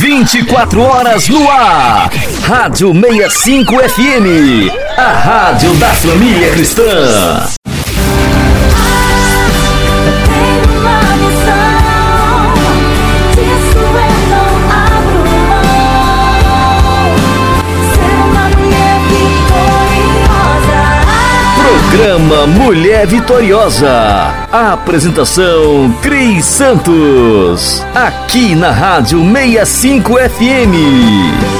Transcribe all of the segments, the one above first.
24 horas no ar. Rádio 65 FM. A Rádio da Família Cristã. Programa Mulher Vitoriosa. A apresentação Cris Santos. Aqui na Rádio 65 FM.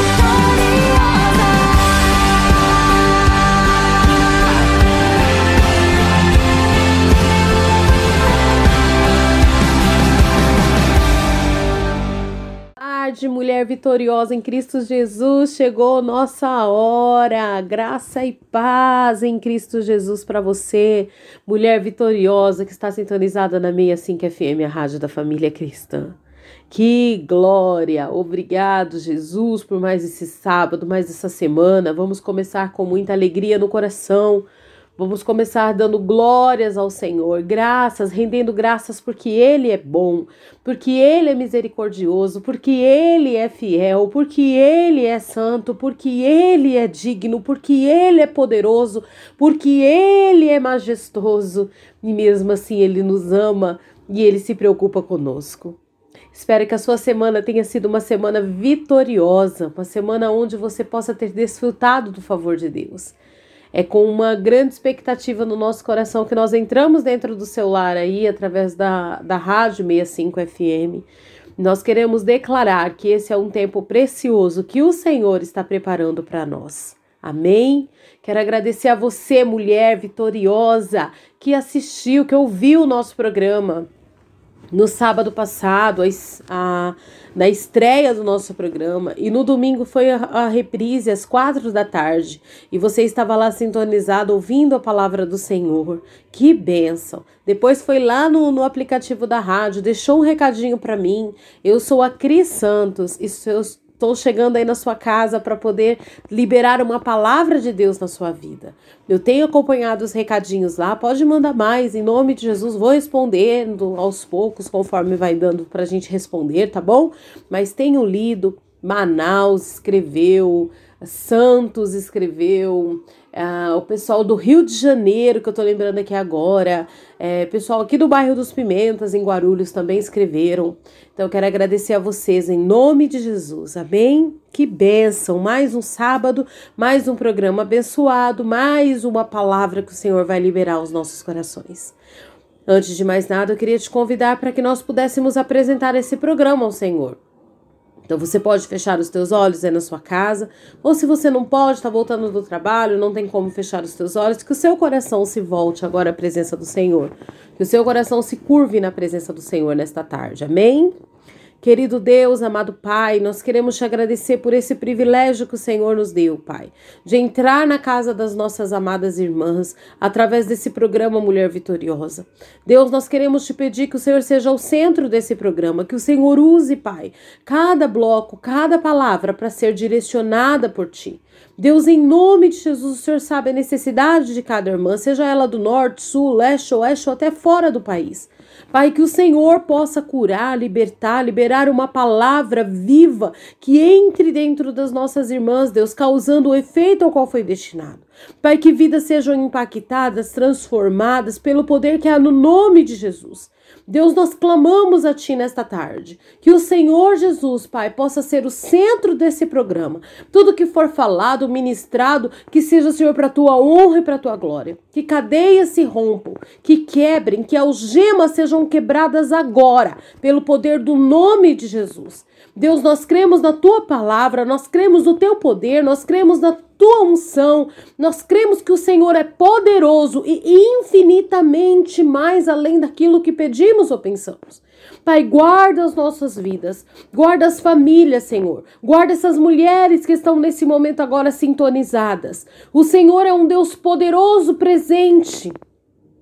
Vitoriosa em Cristo Jesus, chegou nossa hora. Graça e paz em Cristo Jesus para você, mulher vitoriosa que está sintonizada na 65 FM, a rádio da família cristã. Que glória! Obrigado, Jesus, por mais esse sábado, mais essa semana. Vamos começar com muita alegria no coração Vamos começar dando glórias ao Senhor, graças, rendendo graças porque Ele é bom, porque Ele é misericordioso, porque Ele é fiel, porque Ele é santo, porque Ele é digno, porque Ele é poderoso, porque Ele é majestoso e mesmo assim Ele nos ama e Ele se preocupa conosco. Espero que a sua semana tenha sido uma semana vitoriosa, uma semana onde você possa ter desfrutado do favor de Deus. É com uma grande expectativa no nosso coração que nós entramos dentro do celular aí, através da, da Rádio 65 FM. Nós queremos declarar que esse é um tempo precioso que o Senhor está preparando para nós. Amém? Quero agradecer a você, mulher vitoriosa, que assistiu, que ouviu o nosso programa no sábado passado, a, na estreia do nosso programa, e no domingo foi a, a, reprise às quatro da tarde, e você estava lá sintonizado ouvindo a palavra do Senhor. Que bênção! Depois foi lá no, no aplicativo da rádio, deixou um recadinho para mim. Eu sou a Cris Santos e seus Estou chegando aí na sua casa para poder liberar uma palavra de Deus na sua vida. Eu tenho acompanhado os recadinhos lá, pode mandar mais, em nome de Jesus, vou respondendo aos poucos, conforme vai dando para a gente responder, tá bom? Mas tenho lido, Manaus escreveu, Santos escreveu, uh, o pessoal do Rio de Janeiro, que eu tô lembrando aqui agora, é, pessoal aqui do bairro dos Pimentas, em Guarulhos, também escreveram. Então, eu quero agradecer a vocês em nome de Jesus, amém? Que bênção! Mais um sábado, mais um programa abençoado, mais uma palavra que o Senhor vai liberar aos nossos corações. Antes de mais nada, eu queria te convidar para que nós pudéssemos apresentar esse programa ao Senhor. Então você pode fechar os teus olhos aí na sua casa, ou se você não pode, está voltando do trabalho, não tem como fechar os teus olhos, que o seu coração se volte agora à presença do Senhor. Que o seu coração se curve na presença do Senhor nesta tarde. Amém? Querido Deus, amado Pai, nós queremos te agradecer por esse privilégio que o Senhor nos deu, Pai, de entrar na casa das nossas amadas irmãs através desse programa Mulher Vitoriosa. Deus, nós queremos te pedir que o Senhor seja o centro desse programa, que o Senhor use, Pai, cada bloco, cada palavra para ser direcionada por ti. Deus, em nome de Jesus, o Senhor sabe a necessidade de cada irmã, seja ela do norte, sul, leste, oeste ou até fora do país. Pai, que o Senhor possa curar, libertar, liberar uma palavra viva que entre dentro das nossas irmãs, Deus, causando o efeito ao qual foi destinado. Pai, que vidas sejam impactadas, transformadas pelo poder que há no nome de Jesus. Deus, nós clamamos a Ti nesta tarde. Que o Senhor Jesus, Pai, possa ser o centro desse programa. Tudo que for falado, ministrado, que seja, Senhor, para a Tua honra e para a Tua glória. Que cadeias se rompam, que quebrem, que algemas sejam quebradas agora, pelo poder do nome de Jesus. Deus, nós cremos na tua palavra, nós cremos no teu poder, nós cremos na tua unção, nós cremos que o Senhor é poderoso e infinitamente mais além daquilo que pedimos ou pensamos. Pai, guarda as nossas vidas, guarda as famílias, Senhor, guarda essas mulheres que estão nesse momento agora sintonizadas. O Senhor é um Deus poderoso presente.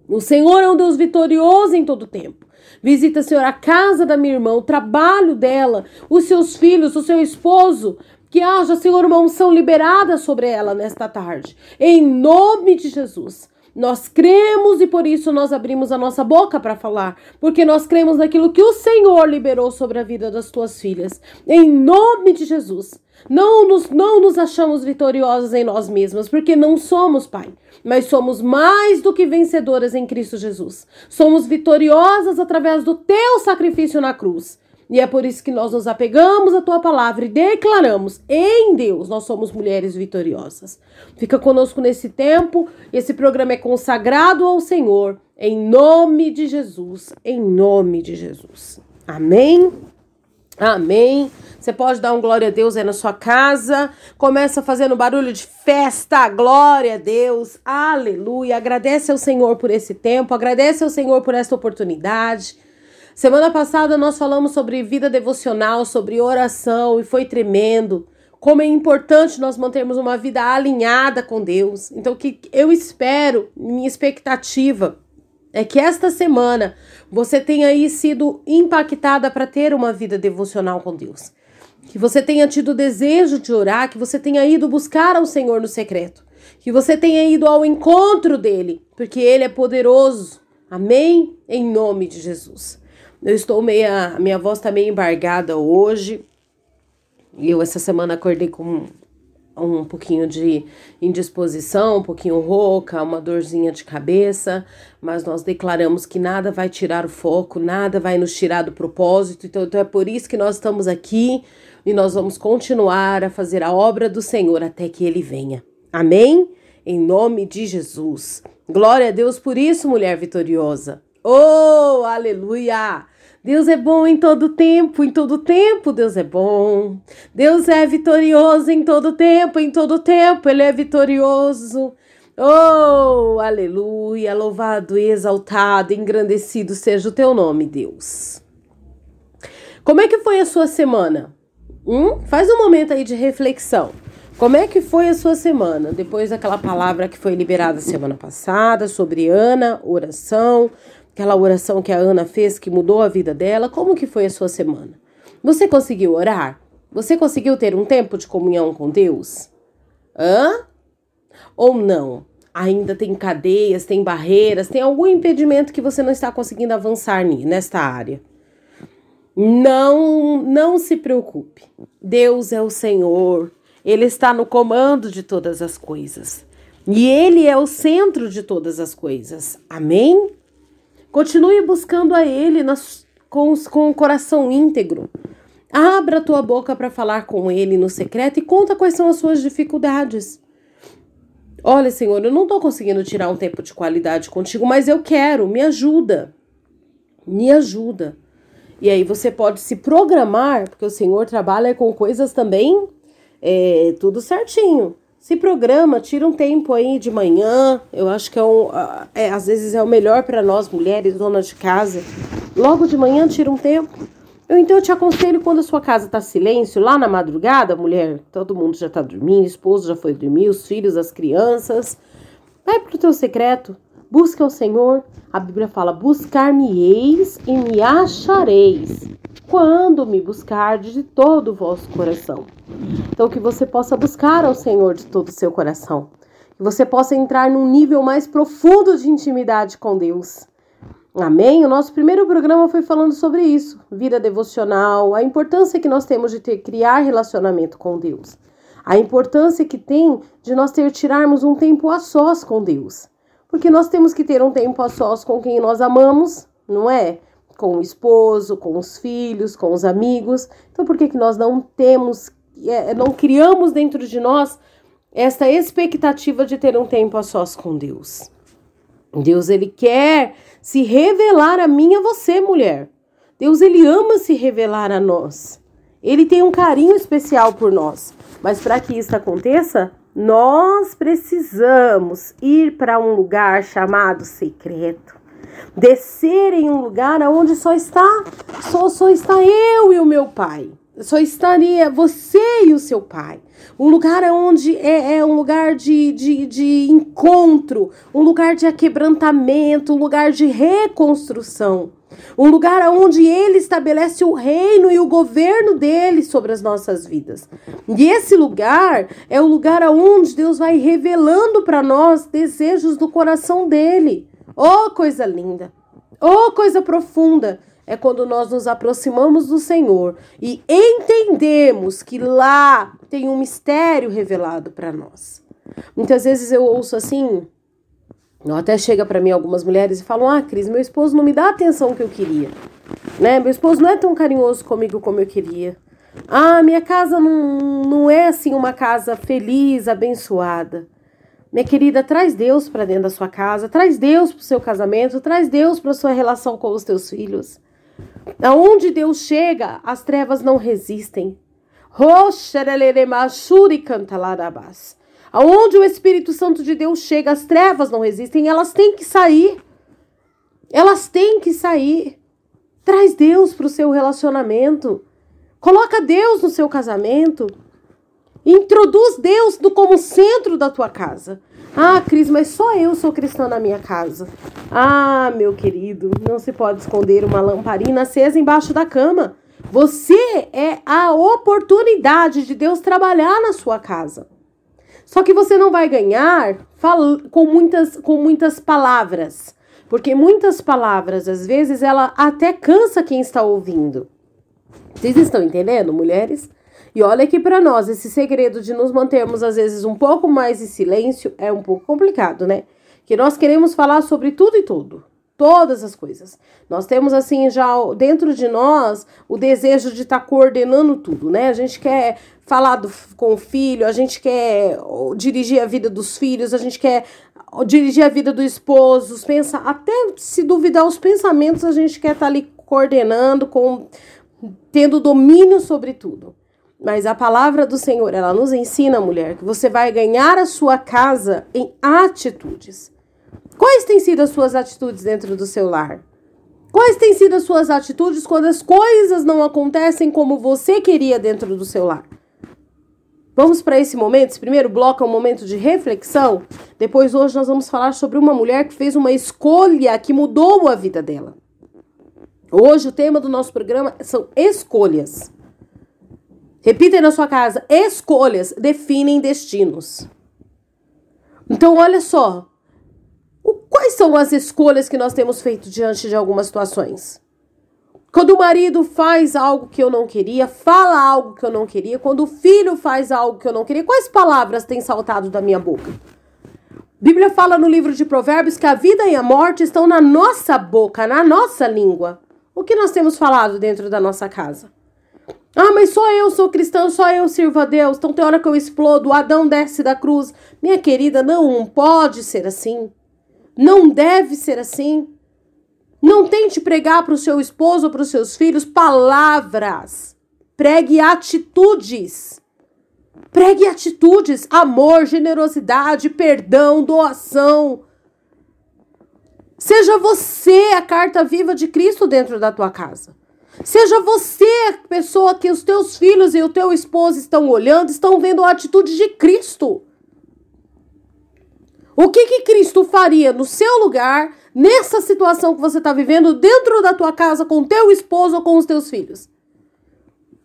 O Senhor é um Deus vitorioso em todo tempo. Visita, Senhor, a casa da minha irmã, o trabalho dela, os seus filhos, o seu esposo. Que haja, Senhor, uma unção liberada sobre ela nesta tarde. Em nome de Jesus. Nós cremos e por isso nós abrimos a nossa boca para falar, porque nós cremos naquilo que o Senhor liberou sobre a vida das tuas filhas. Em nome de Jesus. Não nos, não nos achamos vitoriosos em nós mesmas, porque não somos, Pai, mas somos mais do que vencedoras em Cristo Jesus. Somos vitoriosas através do teu sacrifício na cruz. E é por isso que nós nos apegamos à tua palavra e declaramos: em Deus nós somos mulheres vitoriosas. Fica conosco nesse tempo. Esse programa é consagrado ao Senhor, em nome de Jesus. Em nome de Jesus. Amém. Amém. Você pode dar um glória a Deus aí na sua casa. Começa fazendo barulho de festa. Glória a Deus. Aleluia. Agradece ao Senhor por esse tempo. Agradece ao Senhor por esta oportunidade. Semana passada nós falamos sobre vida devocional, sobre oração e foi tremendo. Como é importante nós mantermos uma vida alinhada com Deus. Então, o que eu espero, minha expectativa, é que esta semana você tenha aí sido impactada para ter uma vida devocional com Deus. Que você tenha tido desejo de orar, que você tenha ido buscar ao Senhor no secreto. Que você tenha ido ao encontro dele, porque ele é poderoso. Amém? Em nome de Jesus. Eu estou meia. Minha voz tá meio embargada hoje. Eu essa semana acordei com um pouquinho de indisposição, um pouquinho rouca, uma dorzinha de cabeça, mas nós declaramos que nada vai tirar o foco, nada vai nos tirar do propósito. Então, então é por isso que nós estamos aqui e nós vamos continuar a fazer a obra do Senhor até que ele venha. Amém? Em nome de Jesus. Glória a Deus por isso, mulher vitoriosa. Oh, aleluia! Deus é bom em todo tempo, em todo tempo Deus é bom. Deus é vitorioso em todo tempo, em todo tempo Ele é vitorioso. Oh, aleluia! Louvado, exaltado, engrandecido seja o teu nome, Deus. Como é que foi a sua semana? Hum? Faz um momento aí de reflexão. Como é que foi a sua semana? Depois daquela palavra que foi liberada semana passada sobre Ana, oração, aquela oração que a Ana fez que mudou a vida dela, como que foi a sua semana? Você conseguiu orar? Você conseguiu ter um tempo de comunhão com Deus? Hã? Ou não? Ainda tem cadeias, tem barreiras, tem algum impedimento que você não está conseguindo avançar nesta área? Não, não se preocupe. Deus é o Senhor. Ele está no comando de todas as coisas. E ele é o centro de todas as coisas. Amém? Continue buscando a Ele nas, com, com o coração íntegro. Abra a tua boca para falar com Ele no secreto e conta quais são as suas dificuldades. Olha, Senhor, eu não estou conseguindo tirar um tempo de qualidade contigo, mas eu quero, me ajuda. Me ajuda. E aí você pode se programar, porque o Senhor trabalha com coisas também é, tudo certinho. Se programa, tira um tempo aí de manhã. Eu acho que é, um, é às vezes é o melhor para nós mulheres, donas de casa. Logo de manhã, tira um tempo. Eu, então eu te aconselho quando a sua casa tá silêncio, lá na madrugada, mulher, todo mundo já tá dormindo, esposo já foi dormir, os filhos, as crianças. Vai pro teu secreto, busca o Senhor. A Bíblia fala: buscar-me-eis e me achareis quando me buscar de todo o vosso coração. Então, que você possa buscar ao Senhor de todo o seu coração. Que você possa entrar num nível mais profundo de intimidade com Deus. Amém? O nosso primeiro programa foi falando sobre isso, vida devocional, a importância que nós temos de ter criar relacionamento com Deus. A importância que tem de nós ter tirarmos um tempo a sós com Deus. Porque nós temos que ter um tempo a sós com quem nós amamos, não é? Com o esposo, com os filhos, com os amigos. Então, por que, que nós não temos, é, não criamos dentro de nós esta expectativa de ter um tempo a sós com Deus? Deus, ele quer se revelar a mim e a você, mulher. Deus, ele ama se revelar a nós. Ele tem um carinho especial por nós. Mas para que isso aconteça, nós precisamos ir para um lugar chamado secreto descer em um lugar onde só está, só, só está eu e o meu pai. Só estaria você e o seu pai. Um lugar onde é, é um lugar de, de, de encontro, um lugar de aquebrantamento, um lugar de reconstrução. Um lugar onde ele estabelece o reino e o governo dele sobre as nossas vidas. E esse lugar é o lugar onde Deus vai revelando para nós desejos do coração dele. Oh, coisa linda! Oh, coisa profunda! É quando nós nos aproximamos do Senhor e entendemos que lá tem um mistério revelado para nós. Muitas vezes eu ouço assim, até chega para mim algumas mulheres e falam: Ah, Cris, meu esposo não me dá a atenção que eu queria. Né? Meu esposo não é tão carinhoso comigo como eu queria. Ah, minha casa não, não é assim uma casa feliz, abençoada. Minha querida, traz Deus para dentro da sua casa, traz Deus para o seu casamento, traz Deus para a sua relação com os teus filhos. Aonde Deus chega, as trevas não resistem. Aonde o Espírito Santo de Deus chega, as trevas não resistem, elas têm que sair. Elas têm que sair. Traz Deus para o seu relacionamento. Coloca Deus no seu casamento. Introduz Deus como centro da tua casa. Ah, Cris, mas só eu sou cristã na minha casa. Ah, meu querido, não se pode esconder uma lamparina acesa embaixo da cama. Você é a oportunidade de Deus trabalhar na sua casa. Só que você não vai ganhar com muitas, com muitas palavras. Porque muitas palavras, às vezes, ela até cansa quem está ouvindo. Vocês estão entendendo, mulheres? E olha que para nós esse segredo de nos mantermos às vezes um pouco mais em silêncio é um pouco complicado, né? Que nós queremos falar sobre tudo e tudo todas as coisas. Nós temos assim já dentro de nós o desejo de estar tá coordenando tudo, né? A gente quer falar do, com o filho, a gente quer dirigir a vida dos filhos, a gente quer dirigir a vida do esposo, pensa, até se duvidar os pensamentos, a gente quer estar tá ali coordenando, com tendo domínio sobre tudo. Mas a palavra do Senhor, ela nos ensina, mulher, que você vai ganhar a sua casa em atitudes. Quais têm sido as suas atitudes dentro do seu lar? Quais têm sido as suas atitudes quando as coisas não acontecem como você queria dentro do seu lar? Vamos para esse momento. Esse primeiro bloco é um momento de reflexão. Depois, hoje, nós vamos falar sobre uma mulher que fez uma escolha que mudou a vida dela. Hoje, o tema do nosso programa são escolhas. Repita na sua casa: escolhas definem destinos. Então, olha só. Quais são as escolhas que nós temos feito diante de algumas situações? Quando o marido faz algo que eu não queria, fala algo que eu não queria, quando o filho faz algo que eu não queria, quais palavras têm saltado da minha boca? Bíblia fala no livro de Provérbios que a vida e a morte estão na nossa boca, na nossa língua. O que nós temos falado dentro da nossa casa? Ah, mas só eu sou cristão, só eu sirvo a Deus. Então tem hora que eu explodo, Adão desce da cruz. Minha querida, não pode ser assim. Não deve ser assim. Não tente pregar para o seu esposo ou para os seus filhos palavras. Pregue atitudes. Pregue atitudes, amor, generosidade, perdão, doação. Seja você a carta viva de Cristo dentro da tua casa. Seja você pessoa que os teus filhos e o teu esposo estão olhando, estão vendo a atitude de Cristo. O que, que Cristo faria no seu lugar, nessa situação que você está vivendo, dentro da tua casa, com teu esposo ou com os teus filhos?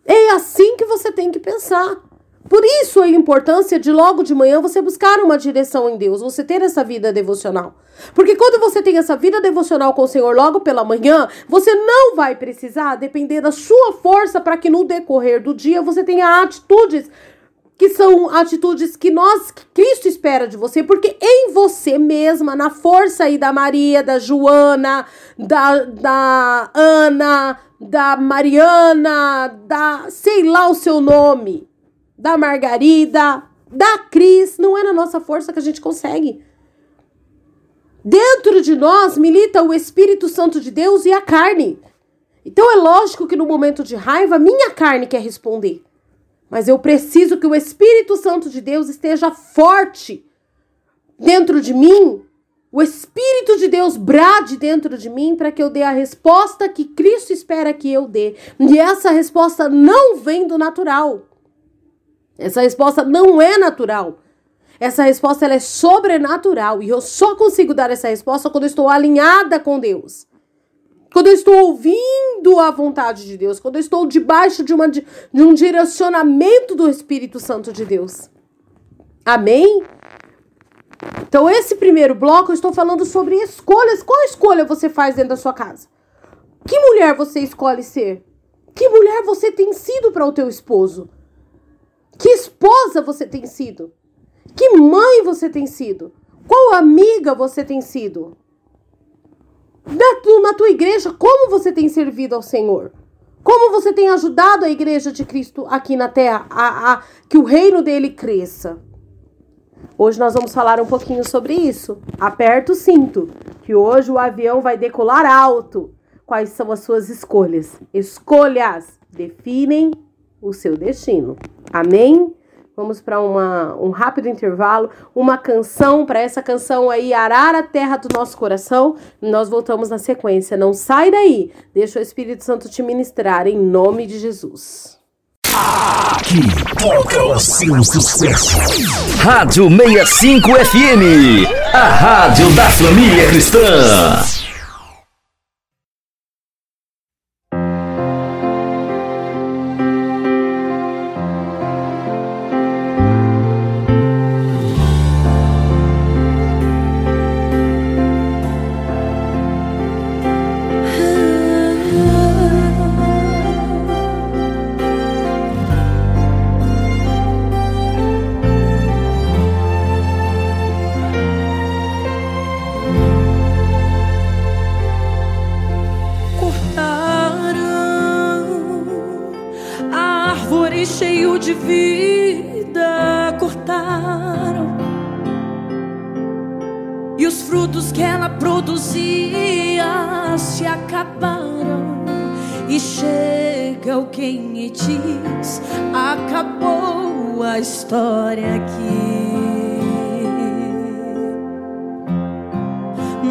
É assim que você tem que pensar. Por isso a importância de logo de manhã você buscar uma direção em Deus, você ter essa vida devocional. Porque quando você tem essa vida devocional com o Senhor logo pela manhã, você não vai precisar depender da sua força para que no decorrer do dia você tenha atitudes que são atitudes que nós, que Cristo espera de você, porque em você mesma, na força aí da Maria, da Joana, da, da Ana, da Mariana, da sei lá o seu nome, da Margarida, da Cris, não é na nossa força que a gente consegue. Dentro de nós milita o Espírito Santo de Deus e a carne. Então é lógico que no momento de raiva, minha carne quer responder. Mas eu preciso que o Espírito Santo de Deus esteja forte dentro de mim. O Espírito de Deus brade dentro de mim para que eu dê a resposta que Cristo espera que eu dê. E essa resposta não vem do natural. Essa resposta não é natural. Essa resposta ela é sobrenatural e eu só consigo dar essa resposta quando eu estou alinhada com Deus. quando eu estou ouvindo a vontade de Deus, quando eu estou debaixo de, uma, de um direcionamento do Espírito Santo de Deus. Amém? Então, esse primeiro bloco eu estou falando sobre escolhas. Qual escolha você faz dentro da sua casa? Que mulher você escolhe ser? Que mulher você tem sido para o teu esposo? Que esposa você tem sido? Que mãe você tem sido? Qual amiga você tem sido? na, na tua igreja, como você tem servido ao Senhor? Como você tem ajudado a igreja de Cristo aqui na terra a, a que o reino dele cresça? Hoje nós vamos falar um pouquinho sobre isso. Aperta o cinto, que hoje o avião vai decolar alto. Quais são as suas escolhas? Escolhas definem o seu destino. Amém? Vamos para um rápido intervalo, uma canção, para essa canção aí arar a terra do nosso coração. Nós voltamos na sequência. Não sai daí, deixa o Espírito Santo te ministrar em nome de Jesus. Aqui toca o seu sucesso. Rádio 65 FM, a rádio da família cristã. aqui.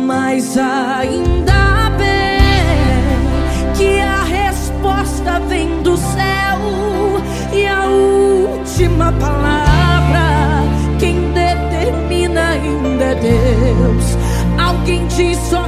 Mas ainda bem que a resposta vem do céu e a última palavra quem determina ainda é Deus. Alguém te só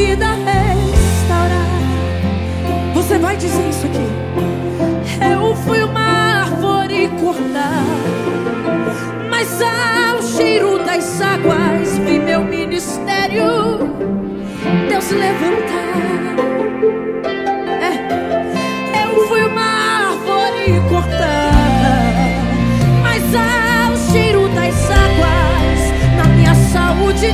vida restaurar. Você vai dizer isso aqui. Eu fui uma árvore cortada, mas ao cheiro das águas vi meu ministério Deus levantar. É, eu fui uma árvore cortada, mas ao cheiro das águas na minha saúde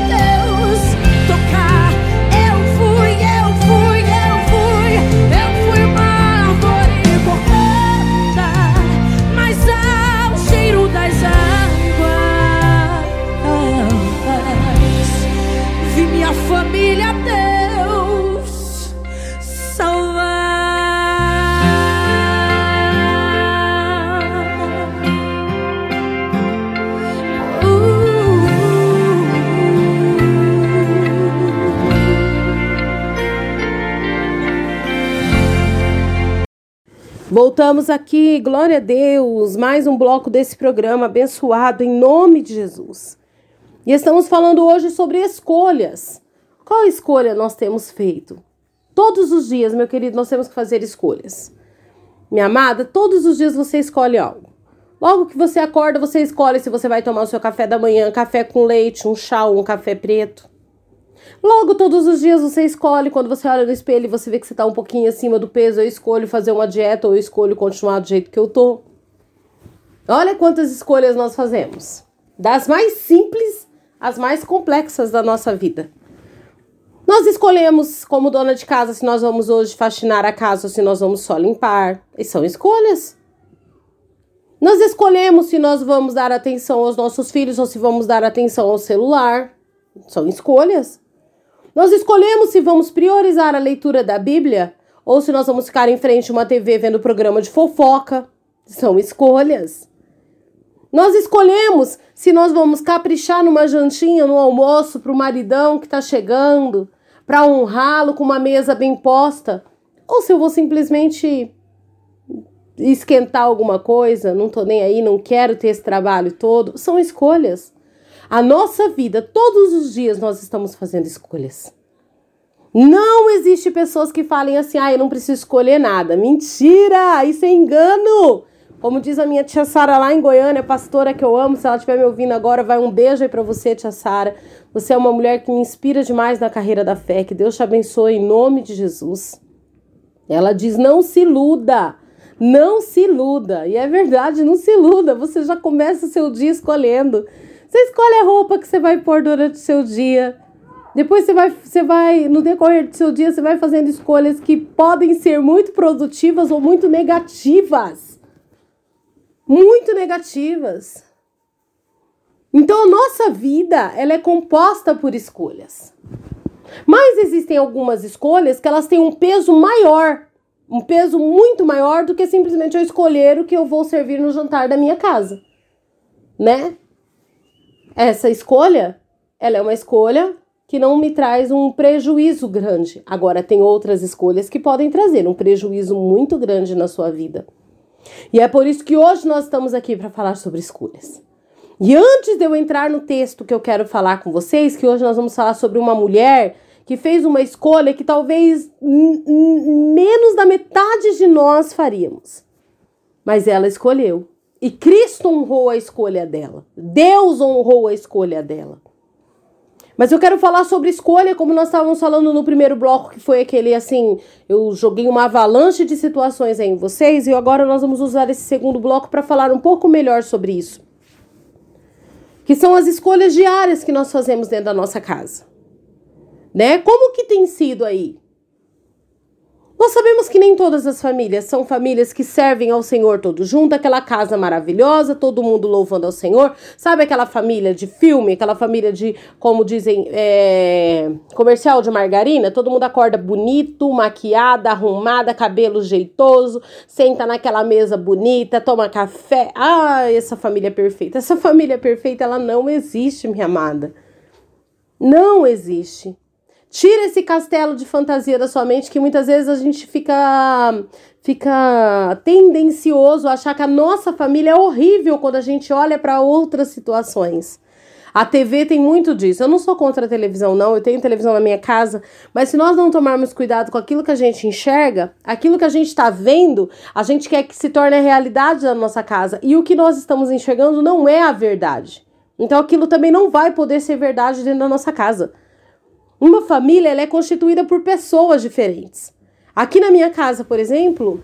Voltamos aqui, glória a Deus, mais um bloco desse programa abençoado em nome de Jesus. E estamos falando hoje sobre escolhas. Qual escolha nós temos feito? Todos os dias, meu querido, nós temos que fazer escolhas. Minha amada, todos os dias você escolhe algo. Logo que você acorda, você escolhe se você vai tomar o seu café da manhã, café com leite, um chá ou um café preto. Logo, todos os dias você escolhe, quando você olha no espelho e você vê que você está um pouquinho acima do peso, eu escolho fazer uma dieta ou eu escolho continuar do jeito que eu tô. Olha quantas escolhas nós fazemos. Das mais simples às mais complexas da nossa vida. Nós escolhemos, como dona de casa, se nós vamos hoje faxinar a casa ou se nós vamos só limpar. E são escolhas. Nós escolhemos se nós vamos dar atenção aos nossos filhos ou se vamos dar atenção ao celular. São escolhas. Nós escolhemos se vamos priorizar a leitura da Bíblia ou se nós vamos ficar em frente a uma TV vendo programa de fofoca. São escolhas. Nós escolhemos se nós vamos caprichar numa jantinha no almoço para o maridão que está chegando, para honrá-lo com uma mesa bem posta, ou se eu vou simplesmente esquentar alguma coisa, não tô nem aí, não quero ter esse trabalho todo. São escolhas. A nossa vida, todos os dias nós estamos fazendo escolhas. Não existe pessoas que falem assim, ah, eu não preciso escolher nada. Mentira! Isso é engano! Como diz a minha tia Sara lá em Goiânia, pastora que eu amo, se ela estiver me ouvindo agora, vai um beijo aí pra você, tia Sara. Você é uma mulher que me inspira demais na carreira da fé. Que Deus te abençoe em nome de Jesus. Ela diz: não se iluda. Não se iluda. E é verdade, não se iluda. Você já começa o seu dia escolhendo. Você escolhe a roupa que você vai pôr durante o seu dia. Depois você vai, você vai, no decorrer do seu dia, você vai fazendo escolhas que podem ser muito produtivas ou muito negativas. Muito negativas. Então a nossa vida, ela é composta por escolhas. Mas existem algumas escolhas que elas têm um peso maior, um peso muito maior do que simplesmente eu escolher o que eu vou servir no jantar da minha casa, né? Essa escolha, ela é uma escolha que não me traz um prejuízo grande. Agora tem outras escolhas que podem trazer um prejuízo muito grande na sua vida. E é por isso que hoje nós estamos aqui para falar sobre escolhas. E antes de eu entrar no texto que eu quero falar com vocês, que hoje nós vamos falar sobre uma mulher que fez uma escolha que talvez menos da metade de nós faríamos. Mas ela escolheu. E Cristo honrou a escolha dela. Deus honrou a escolha dela. Mas eu quero falar sobre escolha, como nós estávamos falando no primeiro bloco, que foi aquele assim, eu joguei uma avalanche de situações em vocês, e agora nós vamos usar esse segundo bloco para falar um pouco melhor sobre isso. Que são as escolhas diárias que nós fazemos dentro da nossa casa. Né? Como que tem sido aí? Nós sabemos que nem todas as famílias são famílias que servem ao Senhor todo junto, aquela casa maravilhosa, todo mundo louvando ao Senhor. Sabe aquela família de filme, aquela família de, como dizem, é, comercial de margarina? Todo mundo acorda bonito, maquiada, arrumada, cabelo jeitoso, senta naquela mesa bonita, toma café. Ah, essa família é perfeita. Essa família perfeita, ela não existe, minha amada. Não existe. Tira esse castelo de fantasia da sua mente que muitas vezes a gente fica fica tendencioso a achar que a nossa família é horrível quando a gente olha para outras situações. A TV tem muito disso. Eu não sou contra a televisão, não. Eu tenho televisão na minha casa. Mas se nós não tomarmos cuidado com aquilo que a gente enxerga, aquilo que a gente está vendo, a gente quer que se torne a realidade da nossa casa. E o que nós estamos enxergando não é a verdade. Então aquilo também não vai poder ser verdade dentro da nossa casa. Uma família é constituída por pessoas diferentes. Aqui na minha casa, por exemplo,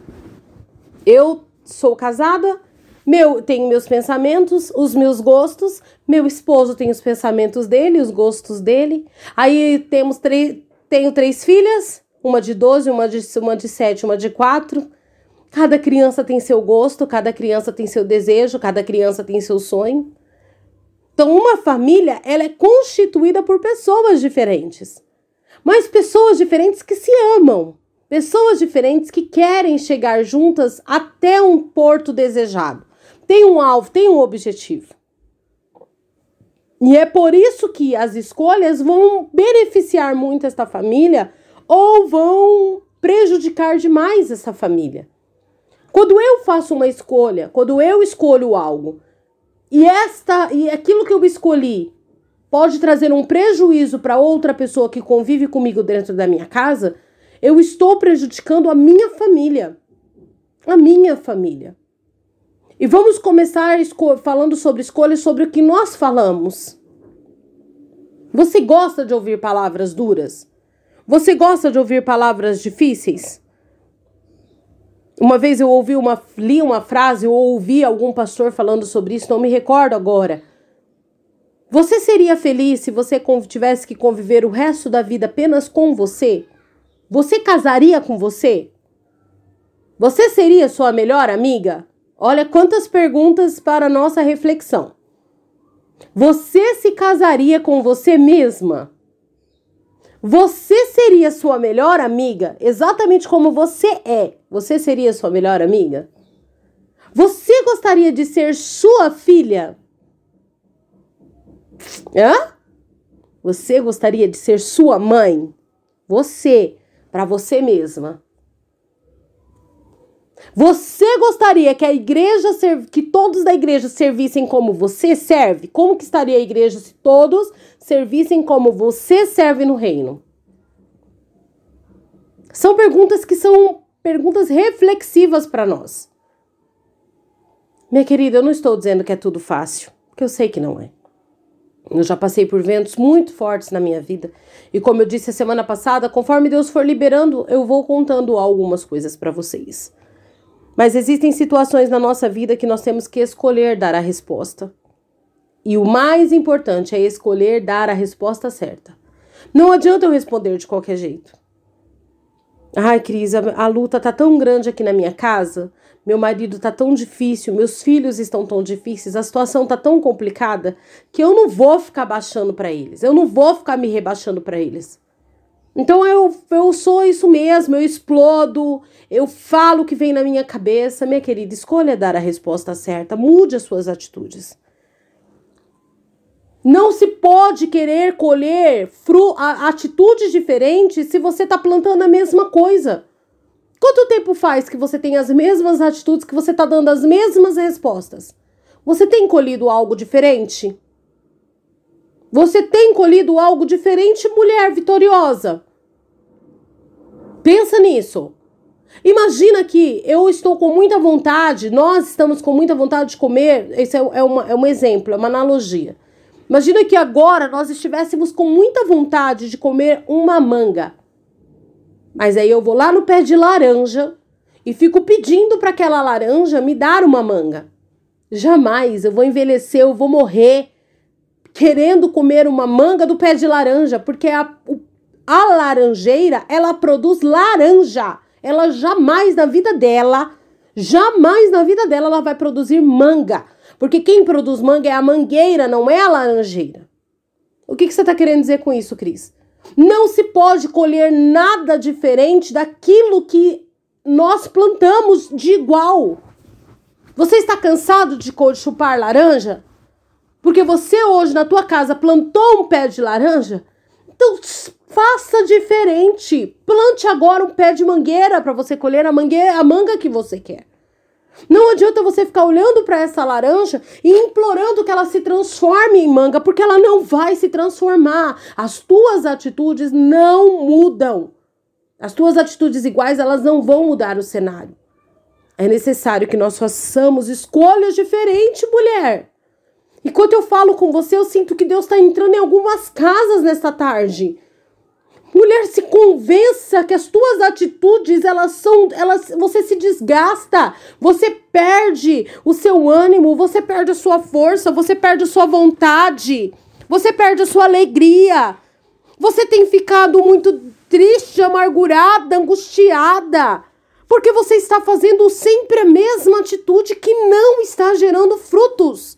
eu sou casada, meu tenho meus pensamentos, os meus gostos, meu esposo tem os pensamentos dele, os gostos dele. Aí temos três, tenho três filhas, uma de 12, uma de, uma de 7, uma de 4. Cada criança tem seu gosto, cada criança tem seu desejo, cada criança tem seu sonho. Então, uma família, ela é constituída por pessoas diferentes. Mas pessoas diferentes que se amam. Pessoas diferentes que querem chegar juntas até um porto desejado. Tem um alvo, tem um objetivo. E é por isso que as escolhas vão beneficiar muito esta família ou vão prejudicar demais essa família. Quando eu faço uma escolha, quando eu escolho algo e esta e aquilo que eu escolhi pode trazer um prejuízo para outra pessoa que convive comigo dentro da minha casa, eu estou prejudicando a minha família. A minha família. E vamos começar falando sobre escolhas, sobre o que nós falamos. Você gosta de ouvir palavras duras? Você gosta de ouvir palavras difíceis? Uma vez eu ouvi uma, li uma frase ou ouvi algum pastor falando sobre isso, não me recordo agora. Você seria feliz se você tivesse que conviver o resto da vida apenas com você? Você casaria com você? Você seria sua melhor amiga? Olha quantas perguntas para nossa reflexão. Você se casaria com você mesma? Você seria sua melhor amiga exatamente como você é? Você seria sua melhor amiga? Você gostaria de ser sua filha? Hã? Você gostaria de ser sua mãe? Você, para você mesma. Você gostaria que a igreja que todos da igreja servissem como você serve? Como que estaria a igreja se todos servissem como você serve no reino? São perguntas que são perguntas reflexivas para nós. Minha querida, eu não estou dizendo que é tudo fácil, porque eu sei que não é. Eu já passei por ventos muito fortes na minha vida. E como eu disse a semana passada, conforme Deus for liberando, eu vou contando algumas coisas para vocês. Mas existem situações na nossa vida que nós temos que escolher dar a resposta. E o mais importante é escolher dar a resposta certa. Não adianta eu responder de qualquer jeito. Ai, Cris, a, a luta tá tão grande aqui na minha casa. Meu marido tá tão difícil, meus filhos estão tão difíceis, a situação tá tão complicada que eu não vou ficar baixando para eles. Eu não vou ficar me rebaixando para eles. Então eu, eu sou isso mesmo, eu explodo, eu falo o que vem na minha cabeça. Minha querida, escolha dar a resposta certa, mude as suas atitudes. Não se pode querer colher fru atitudes diferentes se você está plantando a mesma coisa. Quanto tempo faz que você tem as mesmas atitudes, que você está dando as mesmas respostas? Você tem colhido algo diferente? Você tem colhido algo diferente, mulher vitoriosa? Pensa nisso. Imagina que eu estou com muita vontade, nós estamos com muita vontade de comer. Esse é, é, uma, é um exemplo, é uma analogia. Imagina que agora nós estivéssemos com muita vontade de comer uma manga. Mas aí eu vou lá no pé de laranja e fico pedindo para aquela laranja me dar uma manga. Jamais eu vou envelhecer, eu vou morrer querendo comer uma manga do pé de laranja, porque a, a laranjeira ela produz laranja. Ela jamais na vida dela, jamais na vida dela ela vai produzir manga. Porque quem produz manga é a mangueira, não é a laranjeira. O que, que você está querendo dizer com isso, Cris? Não se pode colher nada diferente daquilo que nós plantamos de igual. Você está cansado de chupar laranja? Porque você hoje na tua casa plantou um pé de laranja? Então faça diferente. Plante agora um pé de mangueira para você colher a mangueira, a manga que você quer. Não adianta você ficar olhando para essa laranja e implorando que ela se transforme em manga, porque ela não vai se transformar. As tuas atitudes não mudam. As tuas atitudes iguais, elas não vão mudar o cenário. É necessário que nós façamos escolhas diferentes, mulher. Enquanto eu falo com você, eu sinto que Deus está entrando em algumas casas nesta tarde. Mulher, se convença que as tuas atitudes, elas são, elas, você se desgasta, você perde o seu ânimo, você perde a sua força, você perde a sua vontade, você perde a sua alegria. Você tem ficado muito triste, amargurada, angustiada, porque você está fazendo sempre a mesma atitude que não está gerando frutos.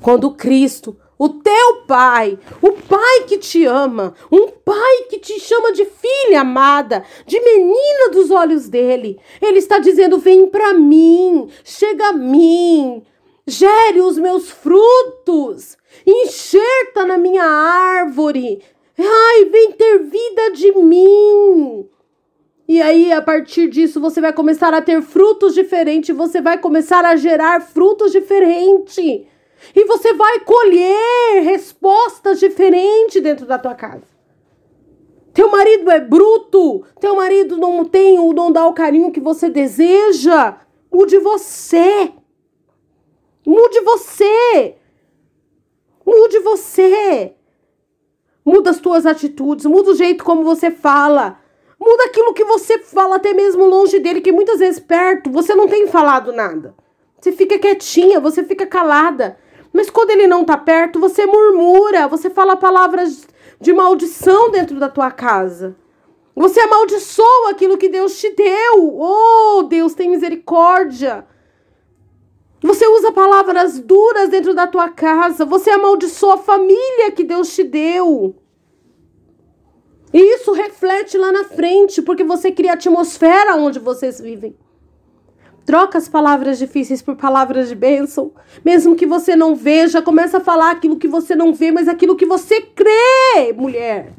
Quando Cristo, o teu Pai, o Pai que te ama, um Pai que te chama de filha amada, de menina dos olhos dele, ele está dizendo: vem para mim, chega a mim, gere os meus frutos, enxerta na minha árvore. Ai, vem ter vida de mim. E aí, a partir disso, você vai começar a ter frutos diferentes, você vai começar a gerar frutos diferentes. E você vai colher respostas diferentes dentro da tua casa. Teu marido é bruto, teu marido não tem ou não dá o carinho que você deseja. Mude você. Mude você. Mude você. Muda as tuas atitudes, muda o jeito como você fala. Muda aquilo que você fala até mesmo longe dele, que muitas vezes perto você não tem falado nada. Você fica quietinha, você fica calada. Mas quando ele não tá perto, você murmura, você fala palavras de maldição dentro da tua casa. Você amaldiçoa aquilo que Deus te deu. Oh, Deus tem misericórdia. Você usa palavras duras dentro da tua casa. Você amaldiçoa a família que Deus te deu. E isso reflete lá na frente, porque você cria a atmosfera onde vocês vivem. Troca as palavras difíceis por palavras de bênção. Mesmo que você não veja, começa a falar aquilo que você não vê, mas aquilo que você crê, mulher.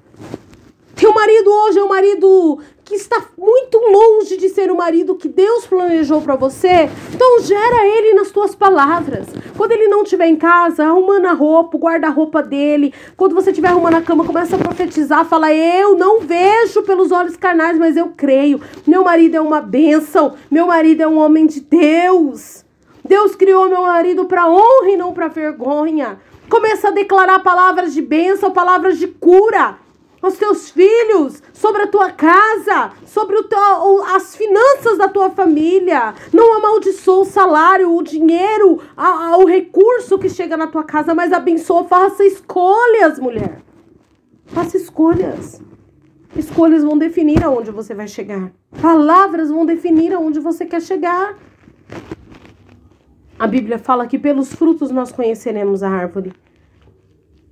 Teu marido hoje é um marido que está muito longe de ser o marido que Deus planejou para você, então gera ele nas tuas palavras. Quando ele não estiver em casa, arruma na roupa, guarda a roupa dele. Quando você estiver arrumando a cama, começa a profetizar, fala: "Eu não vejo pelos olhos carnais, mas eu creio. Meu marido é uma bênção. Meu marido é um homem de Deus. Deus criou meu marido para honra e não para vergonha." Começa a declarar palavras de bênção, palavras de cura os teus filhos, sobre a tua casa, sobre o teu, as finanças da tua família. Não amaldiçoa o salário, o dinheiro, a, a, o recurso que chega na tua casa, mas abençoa. Faça escolhas, mulher. Faça escolhas. Escolhas vão definir aonde você vai chegar. Palavras vão definir aonde você quer chegar. A Bíblia fala que pelos frutos nós conheceremos a árvore.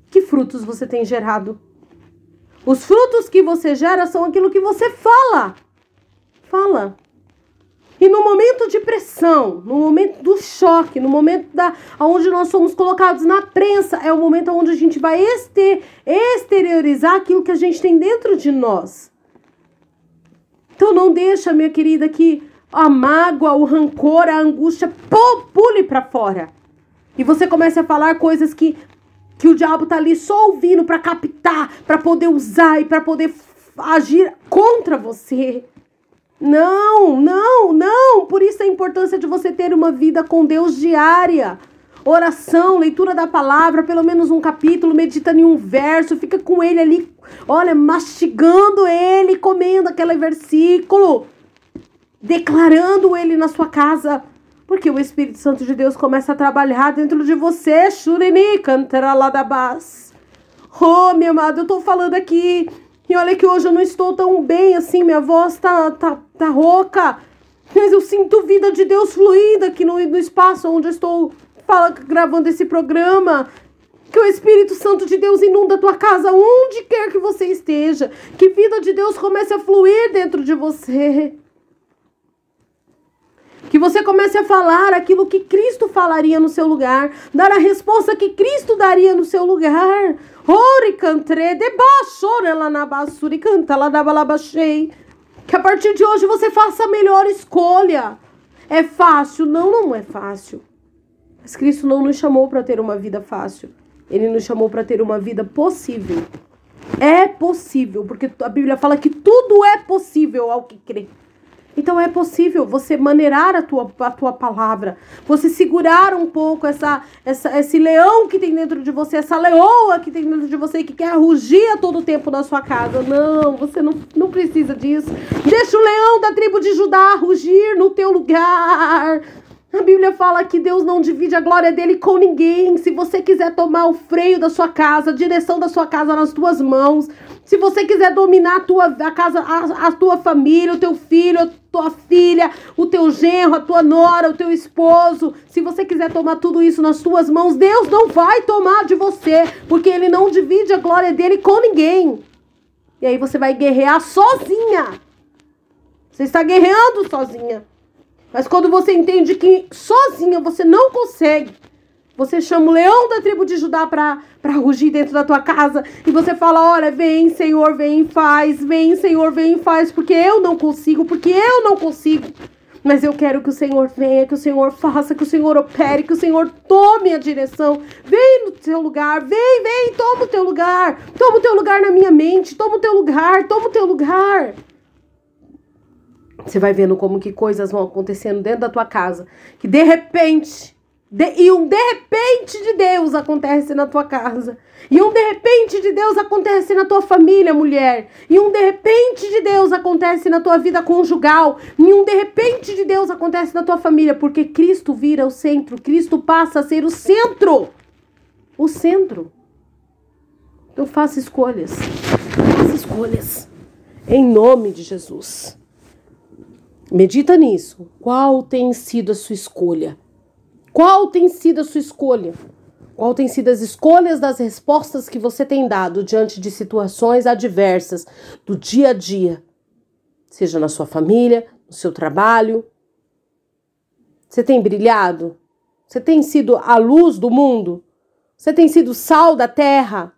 Que frutos você tem gerado? Os frutos que você gera são aquilo que você fala. Fala. E no momento de pressão, no momento do choque, no momento da onde nós somos colocados na prensa, é o momento onde a gente vai exter, exteriorizar aquilo que a gente tem dentro de nós. Então não deixa, minha querida, que a mágoa, o rancor, a angústia, pule para fora. E você comece a falar coisas que que o diabo tá ali só ouvindo para captar, para poder usar e para poder agir contra você. Não, não, não. Por isso a importância de você ter uma vida com Deus diária. Oração, leitura da palavra, pelo menos um capítulo, medita em um verso, fica com ele ali, olha, mastigando ele, comendo aquele versículo, declarando ele na sua casa. Porque o Espírito Santo de Deus começa a trabalhar dentro de você. Shurini cantaralabas. Oh, meu amado, eu tô falando aqui. E olha que hoje eu não estou tão bem assim, minha voz tá, tá, tá rouca. Mas eu sinto vida de Deus fluindo aqui no, no espaço onde eu estou fala, gravando esse programa. Que o Espírito Santo de Deus inunda a tua casa, onde quer que você esteja. Que vida de Deus comece a fluir dentro de você. Que você comece a falar aquilo que Cristo falaria no seu lugar, dar a resposta que Cristo daria no seu lugar. Cantre na basura e canta lá. Que a partir de hoje você faça a melhor escolha. É fácil? Não, não é fácil. Mas Cristo não nos chamou para ter uma vida fácil. Ele nos chamou para ter uma vida possível. É possível, porque a Bíblia fala que tudo é possível ao que crê. Então é possível você maneirar a tua, a tua palavra, você segurar um pouco essa, essa, esse leão que tem dentro de você, essa leoa que tem dentro de você que quer rugir a todo tempo na sua casa. Não, você não, não precisa disso. Deixa o leão da tribo de Judá rugir no teu lugar. A Bíblia fala que Deus não divide a glória dele com ninguém. Se você quiser tomar o freio da sua casa, a direção da sua casa nas tuas mãos, se você quiser dominar a tua a casa, a, a tua família, o teu filho, tua filha, o teu genro, a tua nora, o teu esposo, se você quiser tomar tudo isso nas tuas mãos, Deus não vai tomar de você, porque ele não divide a glória dele com ninguém. E aí você vai guerrear sozinha. Você está guerreando sozinha. Mas quando você entende que sozinha você não consegue, você chama o leão da tribo de Judá para rugir dentro da tua casa e você fala: Olha, vem, Senhor, vem e faz, vem, Senhor, vem e faz, porque eu não consigo, porque eu não consigo. Mas eu quero que o Senhor venha, que o Senhor faça, que o Senhor opere, que o Senhor tome a direção. Vem no teu lugar, vem, vem, toma o teu lugar. Toma o teu lugar na minha mente, toma o teu lugar, toma o teu lugar. Você vai vendo como que coisas vão acontecendo dentro da tua casa, que de repente, de, e um de repente de Deus acontece na tua casa. E um de repente de Deus acontece na tua família, mulher. E um de repente de Deus acontece na tua vida conjugal. E um de repente de Deus acontece na tua família, porque Cristo vira o centro, Cristo passa a ser o centro. O centro. Então faça escolhas. Faça escolhas. Em nome de Jesus. Medita nisso. Qual tem sido a sua escolha? Qual tem sido a sua escolha? Qual tem sido as escolhas das respostas que você tem dado diante de situações adversas do dia a dia? Seja na sua família, no seu trabalho. Você tem brilhado? Você tem sido a luz do mundo? Você tem sido sal da terra?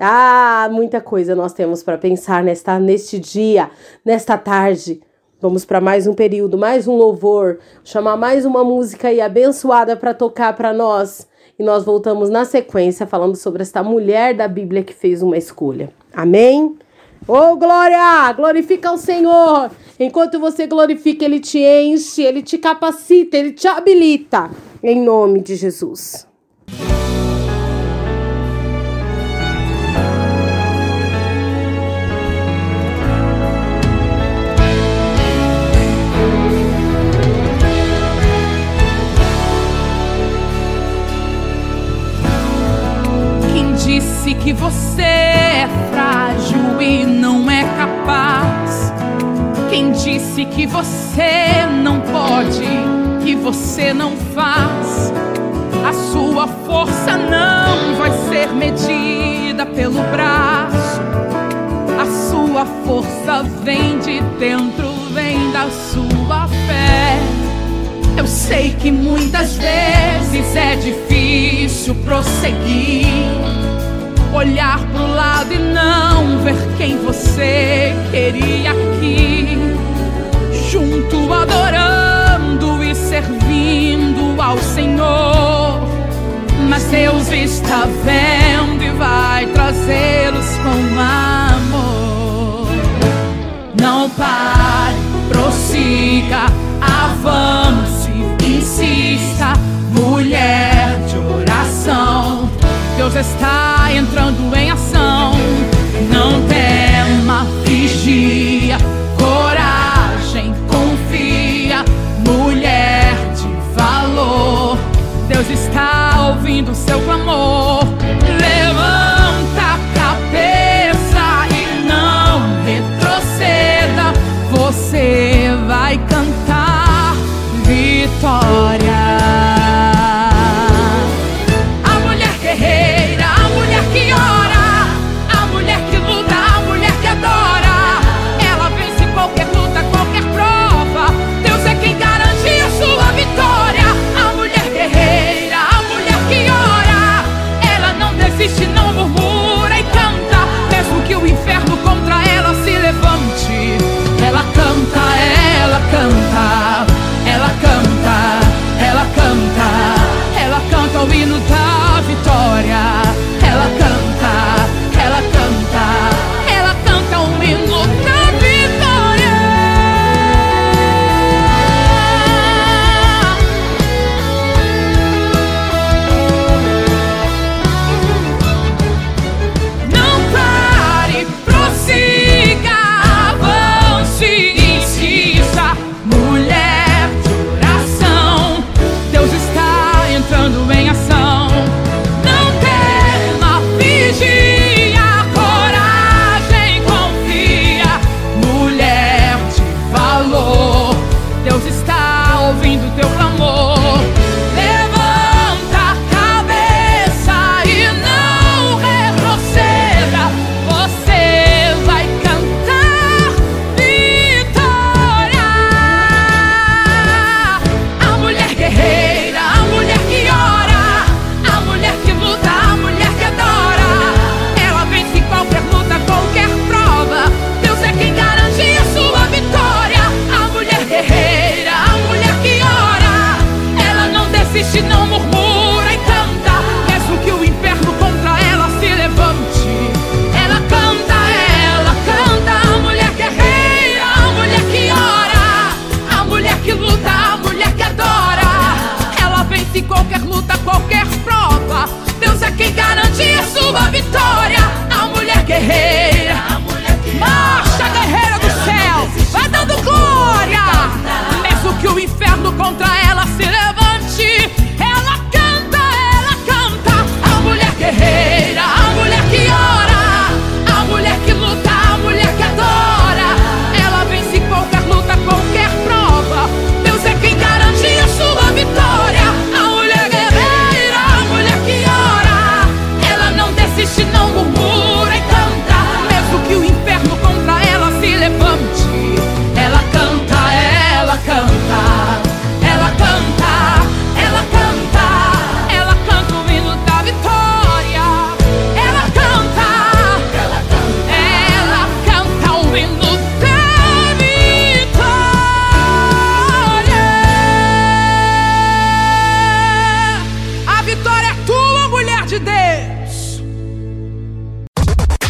Ah, muita coisa nós temos para pensar nesta, neste dia, nesta tarde. Vamos para mais um período, mais um louvor, chamar mais uma música aí abençoada para tocar para nós. E nós voltamos na sequência falando sobre esta mulher da Bíblia que fez uma escolha. Amém? Oh, glória! Glorifica o Senhor! Enquanto você glorifica, Ele te enche, Ele te capacita, Ele te habilita. Em nome de Jesus. Disse que você é frágil e não é capaz. Quem disse que você não pode, que você não faz. A sua força não vai ser medida pelo braço. A sua força vem de dentro, vem da sua fé. Eu sei que muitas vezes é difícil prosseguir olhar pro lado e não ver quem você queria aqui, junto adorando e servindo ao Senhor. Mas Deus está vendo e vai trazê-los com mais.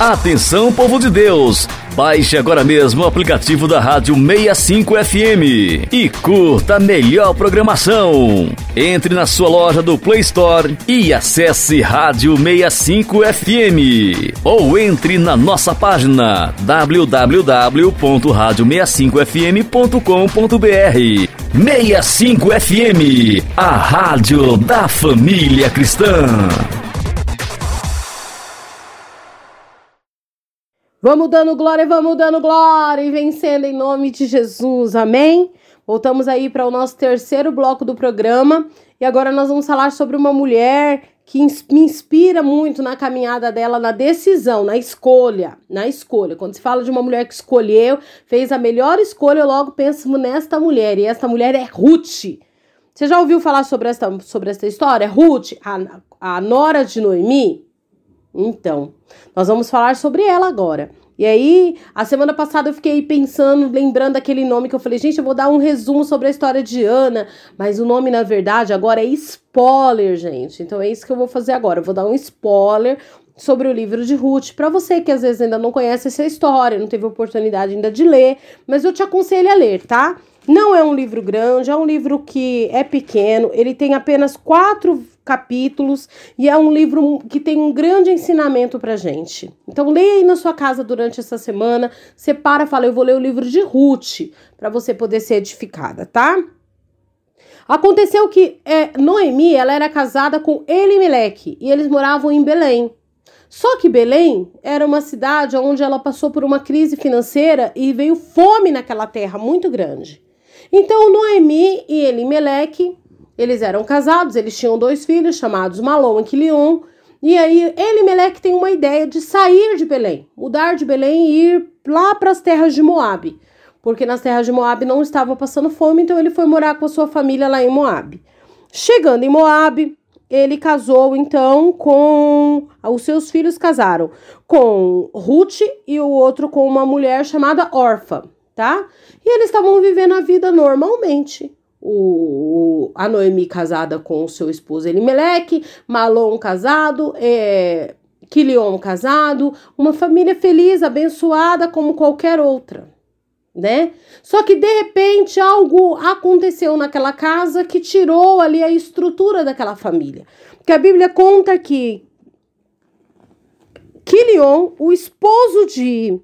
Atenção, povo de Deus! Baixe agora mesmo o aplicativo da Rádio 65 FM e curta a melhor programação. Entre na sua loja do Play Store e acesse Rádio 65 FM ou entre na nossa página www.radio65fm.com.br 65 FM, a rádio da família cristã. Vamos dando glória, vamos dando glória e vencendo em nome de Jesus, amém? Voltamos aí para o nosso terceiro bloco do programa e agora nós vamos falar sobre uma mulher que me inspira muito na caminhada dela, na decisão, na escolha, na escolha. Quando se fala de uma mulher que escolheu, fez a melhor escolha, eu logo penso nesta mulher e esta mulher é Ruth. Você já ouviu falar sobre esta, sobre esta história? Ruth, a, a nora de Noemi, então, nós vamos falar sobre ela agora. E aí, a semana passada eu fiquei pensando, lembrando aquele nome que eu falei, gente, eu vou dar um resumo sobre a história de Ana, mas o nome, na verdade, agora é spoiler, gente. Então é isso que eu vou fazer agora. Eu vou dar um spoiler sobre o livro de Ruth. Para você que às vezes ainda não conhece essa história, não teve oportunidade ainda de ler, mas eu te aconselho a ler, tá? Não é um livro grande, é um livro que é pequeno, ele tem apenas quatro capítulos e é um livro que tem um grande ensinamento pra gente. Então leia aí na sua casa durante essa semana, separa, fala, eu vou ler o livro de Ruth para você poder ser edificada, tá? Aconteceu que é, Noemi, ela era casada com Elimeleque e eles moravam em Belém. Só que Belém era uma cidade onde ela passou por uma crise financeira e veio fome naquela terra muito grande. Então Noemi e Elimeleque eles eram casados, eles tinham dois filhos chamados Malom e Quilion. E aí Elimeleque tem uma ideia de sair de Belém, mudar de Belém e ir lá para as terras de Moabe, porque nas terras de Moabe não estava passando fome, então ele foi morar com a sua família lá em Moabe. Chegando em Moabe, ele casou então com os seus filhos casaram com Ruth e o outro com uma mulher chamada Orfa, tá? E eles estavam vivendo a vida normalmente o, a Noemi casada com o seu esposo Elimeleque, Malon casado, é, Quilion casado, uma família feliz, abençoada como qualquer outra, né? Só que de repente algo aconteceu naquela casa que tirou ali a estrutura daquela família. Que a Bíblia conta que Quilion, o esposo de,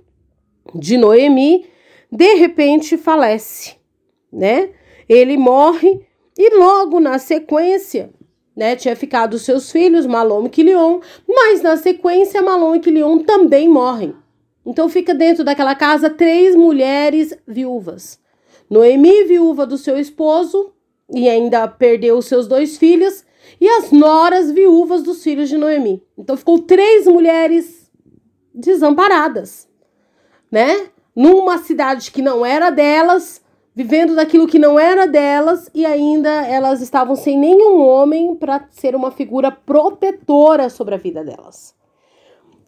de Noemi, de repente falece, né? ele morre e logo na sequência, né, tinha ficado seus filhos, Malom e Quilion, mas na sequência Malom e Quilion também morrem. Então fica dentro daquela casa três mulheres viúvas. Noemi, viúva do seu esposo, e ainda perdeu os seus dois filhos, e as noras viúvas dos filhos de Noemi. Então ficou três mulheres desamparadas, né? Numa cidade que não era delas, vivendo daquilo que não era delas e ainda elas estavam sem nenhum homem para ser uma figura protetora sobre a vida delas.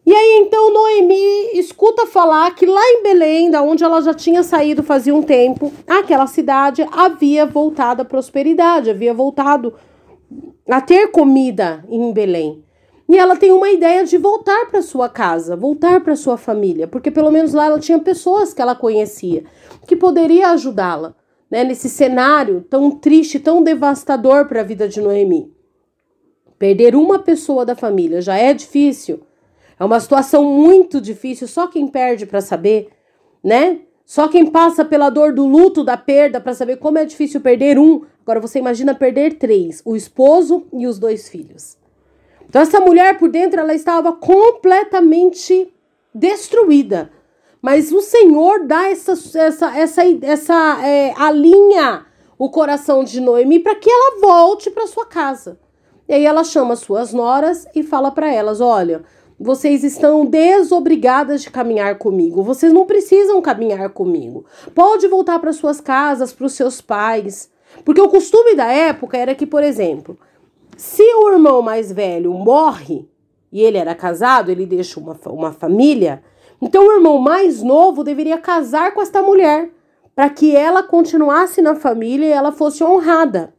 E aí então Noemi escuta falar que lá em Belém, da onde ela já tinha saído fazia um tempo, aquela cidade havia voltado à prosperidade, havia voltado a ter comida em Belém. E ela tem uma ideia de voltar para sua casa, voltar para sua família, porque pelo menos lá ela tinha pessoas que ela conhecia que poderia ajudá-la, né, nesse cenário tão triste, tão devastador para a vida de Noemi. Perder uma pessoa da família já é difícil. É uma situação muito difícil, só quem perde para saber, né? Só quem passa pela dor do luto da perda para saber como é difícil perder um. Agora você imagina perder três: o esposo e os dois filhos. Então essa mulher por dentro ela estava completamente destruída. Mas o Senhor dá essa essa essa essa é, alinha o coração de Noemi para que ela volte para sua casa. E aí ela chama suas noras e fala para elas: "Olha, vocês estão desobrigadas de caminhar comigo. Vocês não precisam caminhar comigo. Pode voltar para suas casas, para os seus pais. Porque o costume da época era que, por exemplo, se o irmão mais velho morre e ele era casado, ele deixa uma, uma família, então o irmão mais novo deveria casar com esta mulher para que ela continuasse na família e ela fosse honrada.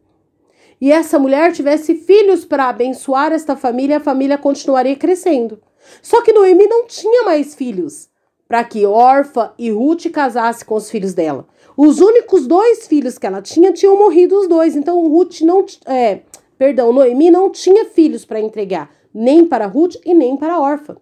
E essa mulher tivesse filhos para abençoar esta família, a família continuaria crescendo. Só que Noemi não tinha mais filhos para que Orfa e Ruth casassem com os filhos dela. Os únicos dois filhos que ela tinha tinham morrido os dois, então Ruth não, é, perdão, Noemi não tinha filhos para entregar, nem para Ruth e nem para Orfa.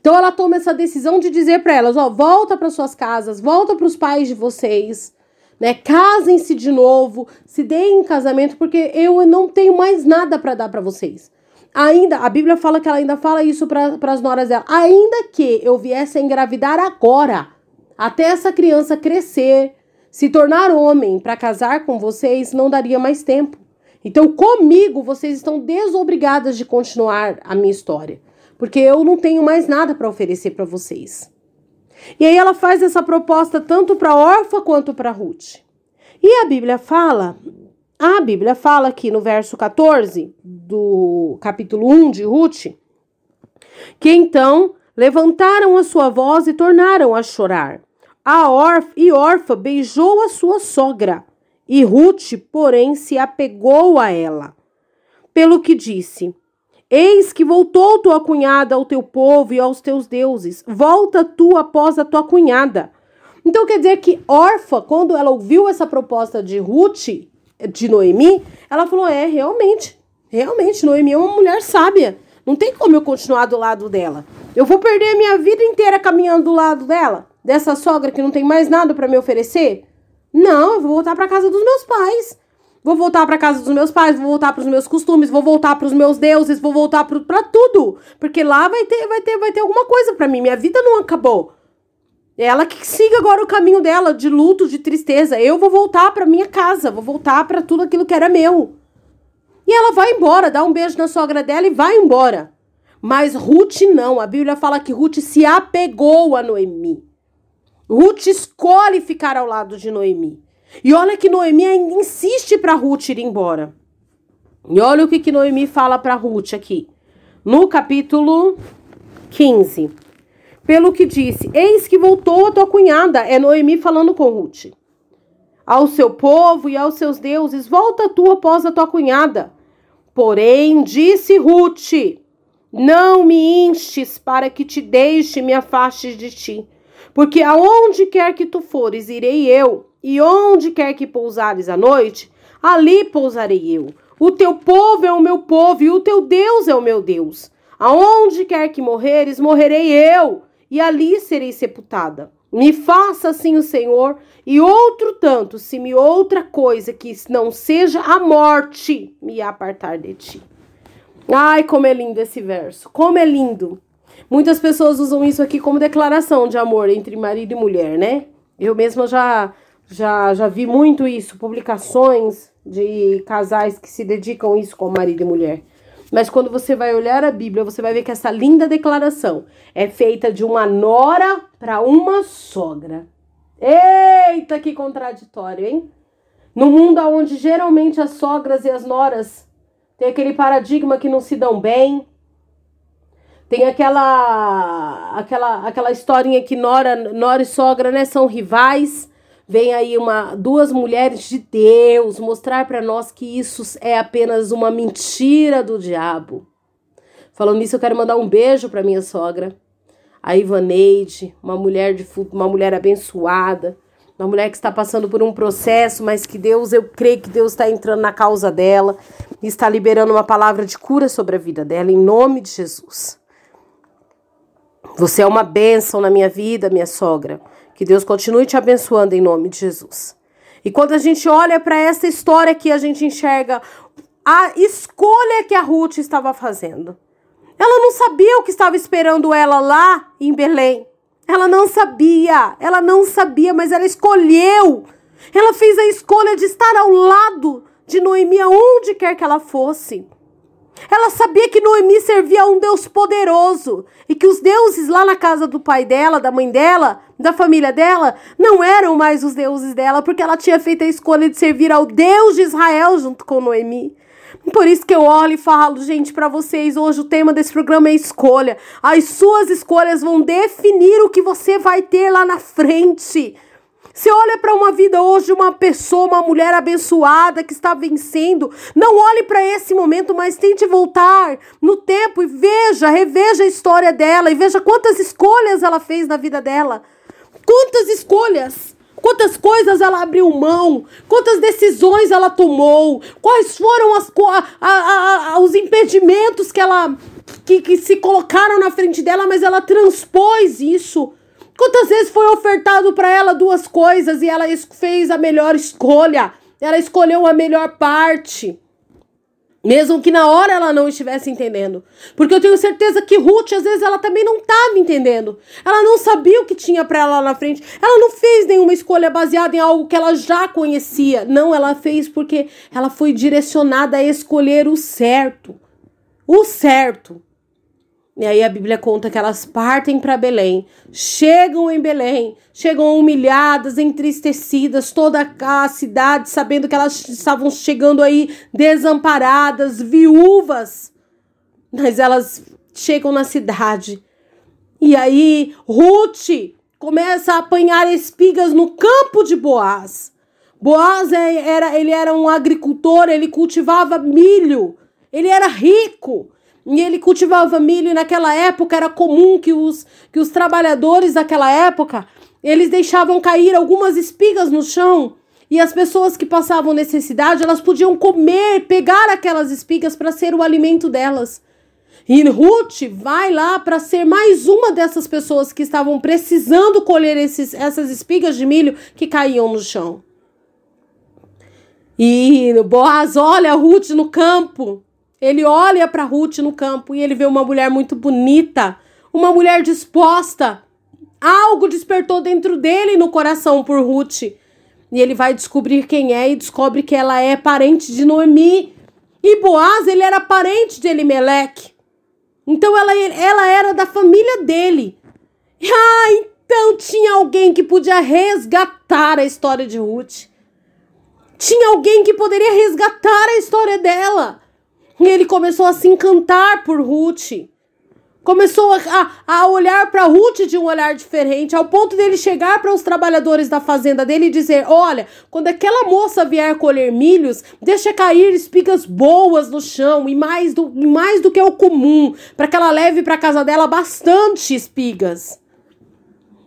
Então ela toma essa decisão de dizer para elas, ó, volta para suas casas, volta para os pais de vocês, né? Casem-se de novo, se deem em casamento porque eu não tenho mais nada para dar para vocês. Ainda, a Bíblia fala que ela ainda fala isso para as noras dela. Ainda que eu viesse a engravidar agora, até essa criança crescer, se tornar homem para casar com vocês, não daria mais tempo. Então, comigo, vocês estão desobrigadas de continuar a minha história porque eu não tenho mais nada para oferecer para vocês. E aí ela faz essa proposta tanto para Orfa quanto para Ruth. E a Bíblia fala, a Bíblia fala aqui no verso 14 do capítulo 1 de Ruth, que então levantaram a sua voz e tornaram a chorar. A Orf e Orfa beijou a sua sogra, e Ruth, porém, se apegou a ela. Pelo que disse: Eis que voltou tua cunhada ao teu povo e aos teus deuses. Volta tu após a tua cunhada. Então quer dizer que Orfa, quando ela ouviu essa proposta de Ruth, de Noemi, ela falou: é, realmente, realmente, Noemi é uma mulher sábia. Não tem como eu continuar do lado dela. Eu vou perder a minha vida inteira caminhando do lado dela, dessa sogra que não tem mais nada para me oferecer? Não, eu vou voltar para casa dos meus pais. Vou voltar para casa dos meus pais, vou voltar para os meus costumes, vou voltar para os meus deuses, vou voltar para tudo, porque lá vai ter, vai ter, vai ter alguma coisa para mim. Minha vida não acabou. É ela que siga agora o caminho dela de luto, de tristeza. Eu vou voltar para minha casa, vou voltar para tudo aquilo que era meu. E ela vai embora, dá um beijo na sogra dela e vai embora. Mas Ruth não. A Bíblia fala que Ruth se apegou a Noemi. Ruth escolhe ficar ao lado de Noemi. E olha que Noemi ainda insiste para Ruth ir embora. E olha o que, que Noemi fala para Ruth aqui. No capítulo 15 pelo que disse: Eis que voltou a tua cunhada. É Noemi falando com Ruth. Ao seu povo e aos seus deuses, volta tu após a tua cunhada. Porém, disse Ruth: Não me instes para que te deixe me afaste de ti. Porque aonde quer que tu fores, irei eu, e onde quer que pousares à noite, ali pousarei eu. O teu povo é o meu povo, e o teu Deus é o meu Deus. Aonde quer que morreres, morrerei eu, e ali serei sepultada. Me faça assim o Senhor, e outro tanto, se me outra coisa que não seja a morte me apartar de ti. Ai, como é lindo esse verso, como é lindo. Muitas pessoas usam isso aqui como declaração de amor entre marido e mulher, né? Eu mesma já já já vi muito isso, publicações de casais que se dedicam a isso como marido e mulher. Mas quando você vai olhar a Bíblia, você vai ver que essa linda declaração é feita de uma nora para uma sogra. Eita, que contraditório, hein? No mundo onde geralmente as sogras e as noras têm aquele paradigma que não se dão bem, tem aquela aquela aquela historinha que nora, nora e sogra, né, são rivais. Vem aí uma duas mulheres de Deus mostrar para nós que isso é apenas uma mentira do diabo. Falando nisso, eu quero mandar um beijo para minha sogra, a Ivaneide, uma mulher de uma mulher abençoada, uma mulher que está passando por um processo, mas que Deus, eu creio que Deus está entrando na causa dela e está liberando uma palavra de cura sobre a vida dela, em nome de Jesus. Você é uma bênção na minha vida, minha sogra. Que Deus continue te abençoando em nome de Jesus. E quando a gente olha para essa história aqui, a gente enxerga a escolha que a Ruth estava fazendo. Ela não sabia o que estava esperando ela lá em Belém. Ela não sabia, ela não sabia, mas ela escolheu. Ela fez a escolha de estar ao lado de Noemi aonde quer que ela fosse. Ela sabia que Noemi servia a um Deus poderoso e que os deuses lá na casa do pai dela, da mãe dela, da família dela, não eram mais os deuses dela, porque ela tinha feito a escolha de servir ao Deus de Israel junto com Noemi. Por isso que eu olho e falo, gente, para vocês, hoje o tema desse programa é escolha. As suas escolhas vão definir o que você vai ter lá na frente. Você olha para uma vida hoje uma pessoa, uma mulher abençoada que está vencendo. Não olhe para esse momento, mas tente voltar no tempo e veja, reveja a história dela e veja quantas escolhas ela fez na vida dela. Quantas escolhas! Quantas coisas ela abriu mão, quantas decisões ela tomou, quais foram as, a, a, a, os impedimentos que ela que, que se colocaram na frente dela, mas ela transpôs isso Quantas vezes foi ofertado para ela duas coisas e ela fez a melhor escolha? Ela escolheu a melhor parte. Mesmo que na hora ela não estivesse entendendo. Porque eu tenho certeza que Ruth, às vezes, ela também não estava entendendo. Ela não sabia o que tinha para ela lá na frente. Ela não fez nenhuma escolha baseada em algo que ela já conhecia. Não, ela fez porque ela foi direcionada a escolher o certo. O certo. E aí a Bíblia conta que elas partem para Belém, chegam em Belém, chegam humilhadas, entristecidas, toda a cidade sabendo que elas estavam chegando aí desamparadas, viúvas. Mas elas chegam na cidade E aí, Ruth começa a apanhar espigas no campo de Boaz. Boaz é, era, ele era um agricultor, ele cultivava milho, ele era rico. E ele cultivava milho e naquela época era comum que os, que os trabalhadores daquela época, eles deixavam cair algumas espigas no chão e as pessoas que passavam necessidade, elas podiam comer, pegar aquelas espigas para ser o alimento delas. E Ruth vai lá para ser mais uma dessas pessoas que estavam precisando colher esses, essas espigas de milho que caíam no chão. E Boaz olha Ruth no campo. Ele olha para Ruth no campo e ele vê uma mulher muito bonita, uma mulher disposta. Algo despertou dentro dele no coração por Ruth. E ele vai descobrir quem é e descobre que ela é parente de Noemi. E Boaz, ele era parente de Elimeleque. Então ela, ela era da família dele. Ah, então tinha alguém que podia resgatar a história de Ruth. Tinha alguém que poderia resgatar a história dela. E ele começou a se encantar por Ruth. Começou a, a olhar para Ruth de um olhar diferente, ao ponto dele chegar para os trabalhadores da fazenda dele e dizer: Olha, quando aquela moça vier colher milhos, deixa cair espigas boas no chão e mais do, mais do que o comum, para que ela leve para casa dela bastante espigas.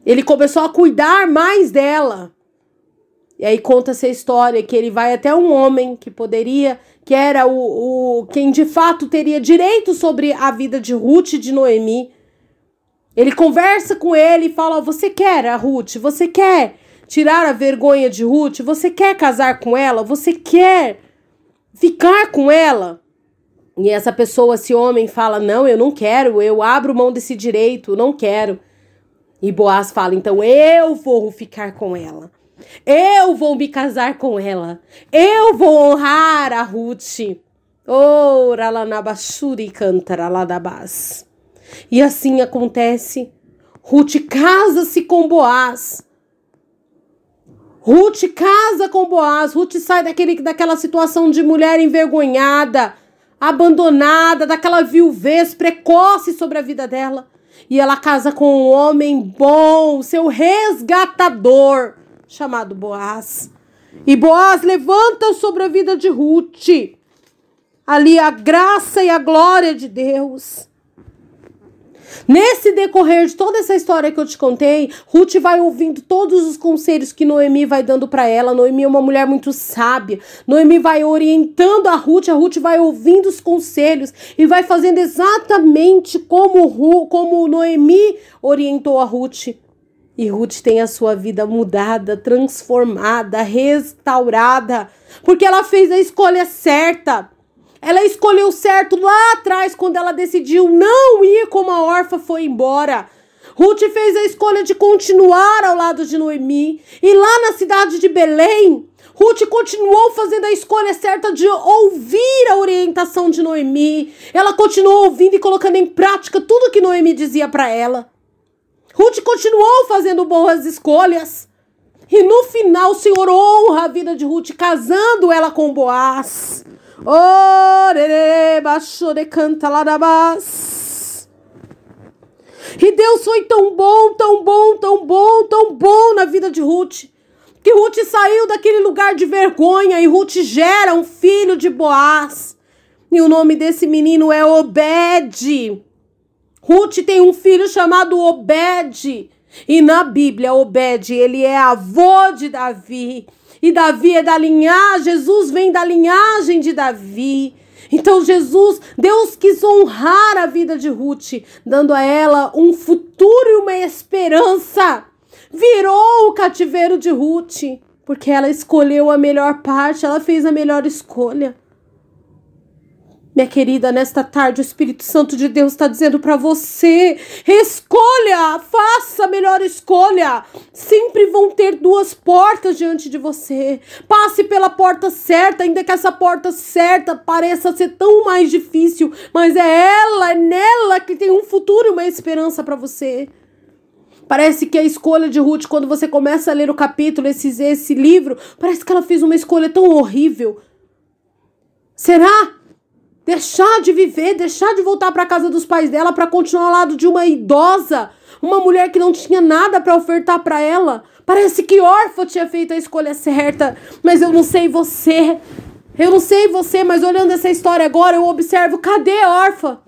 Ele começou a cuidar mais dela. E aí conta-se a história que ele vai até um homem que poderia que era o, o quem de fato teria direito sobre a vida de Ruth e de Noemi. Ele conversa com ele e fala: Você quer a Ruth? Você quer tirar a vergonha de Ruth? Você quer casar com ela? Você quer ficar com ela? E essa pessoa, esse homem, fala: Não, eu não quero, eu abro mão desse direito, não quero. E Boaz fala: Então eu vou ficar com ela. Eu vou me casar com ela. Eu vou honrar a Ruth. Ora lá na base. E assim acontece. Ruth casa-se com Boaz. Ruth casa com Boaz. Ruth sai daquele, daquela situação de mulher envergonhada, abandonada, daquela viuvez precoce sobre a vida dela. E ela casa com um homem bom, seu resgatador chamado Boaz. E Boaz levanta sobre a vida de Ruth ali a graça e a glória de Deus. Nesse decorrer de toda essa história que eu te contei, Ruth vai ouvindo todos os conselhos que Noemi vai dando para ela. Noemi é uma mulher muito sábia. Noemi vai orientando a Ruth, a Ruth vai ouvindo os conselhos e vai fazendo exatamente como, como Noemi orientou a Ruth. E Ruth tem a sua vida mudada, transformada, restaurada, porque ela fez a escolha certa. Ela escolheu certo lá atrás, quando ela decidiu não ir como a órfã foi embora. Ruth fez a escolha de continuar ao lado de Noemi. E lá na cidade de Belém, Ruth continuou fazendo a escolha certa de ouvir a orientação de Noemi. Ela continuou ouvindo e colocando em prática tudo que Noemi dizia para ela. Ruth continuou fazendo boas escolhas. E no final o Senhor honra a vida de Ruth, casando ela com Boaz. E Deus foi tão bom, tão bom, tão bom, tão bom na vida de Ruth. Que Ruth saiu daquele lugar de vergonha e Ruth gera um filho de Boaz. E o nome desse menino é Obed. Ruth tem um filho chamado Obed. E na Bíblia, Obed, ele é avô de Davi. E Davi é da linhagem, Jesus vem da linhagem de Davi. Então Jesus, Deus quis honrar a vida de Ruth, dando a ela um futuro e uma esperança. Virou o cativeiro de Ruth, porque ela escolheu a melhor parte, ela fez a melhor escolha. Minha querida, nesta tarde o Espírito Santo de Deus está dizendo para você: escolha, faça a melhor escolha. Sempre vão ter duas portas diante de você. Passe pela porta certa, ainda que essa porta certa pareça ser tão mais difícil, mas é ela, é nela que tem um futuro e uma esperança para você. Parece que a escolha de Ruth, quando você começa a ler o capítulo, esse, esse livro, parece que ela fez uma escolha tão horrível. Será? Deixar de viver, deixar de voltar para casa dos pais dela para continuar ao lado de uma idosa, uma mulher que não tinha nada para ofertar para ela. Parece que Orfa tinha feito a escolha certa, mas eu não sei você. Eu não sei você, mas olhando essa história agora, eu observo, cadê Orfa?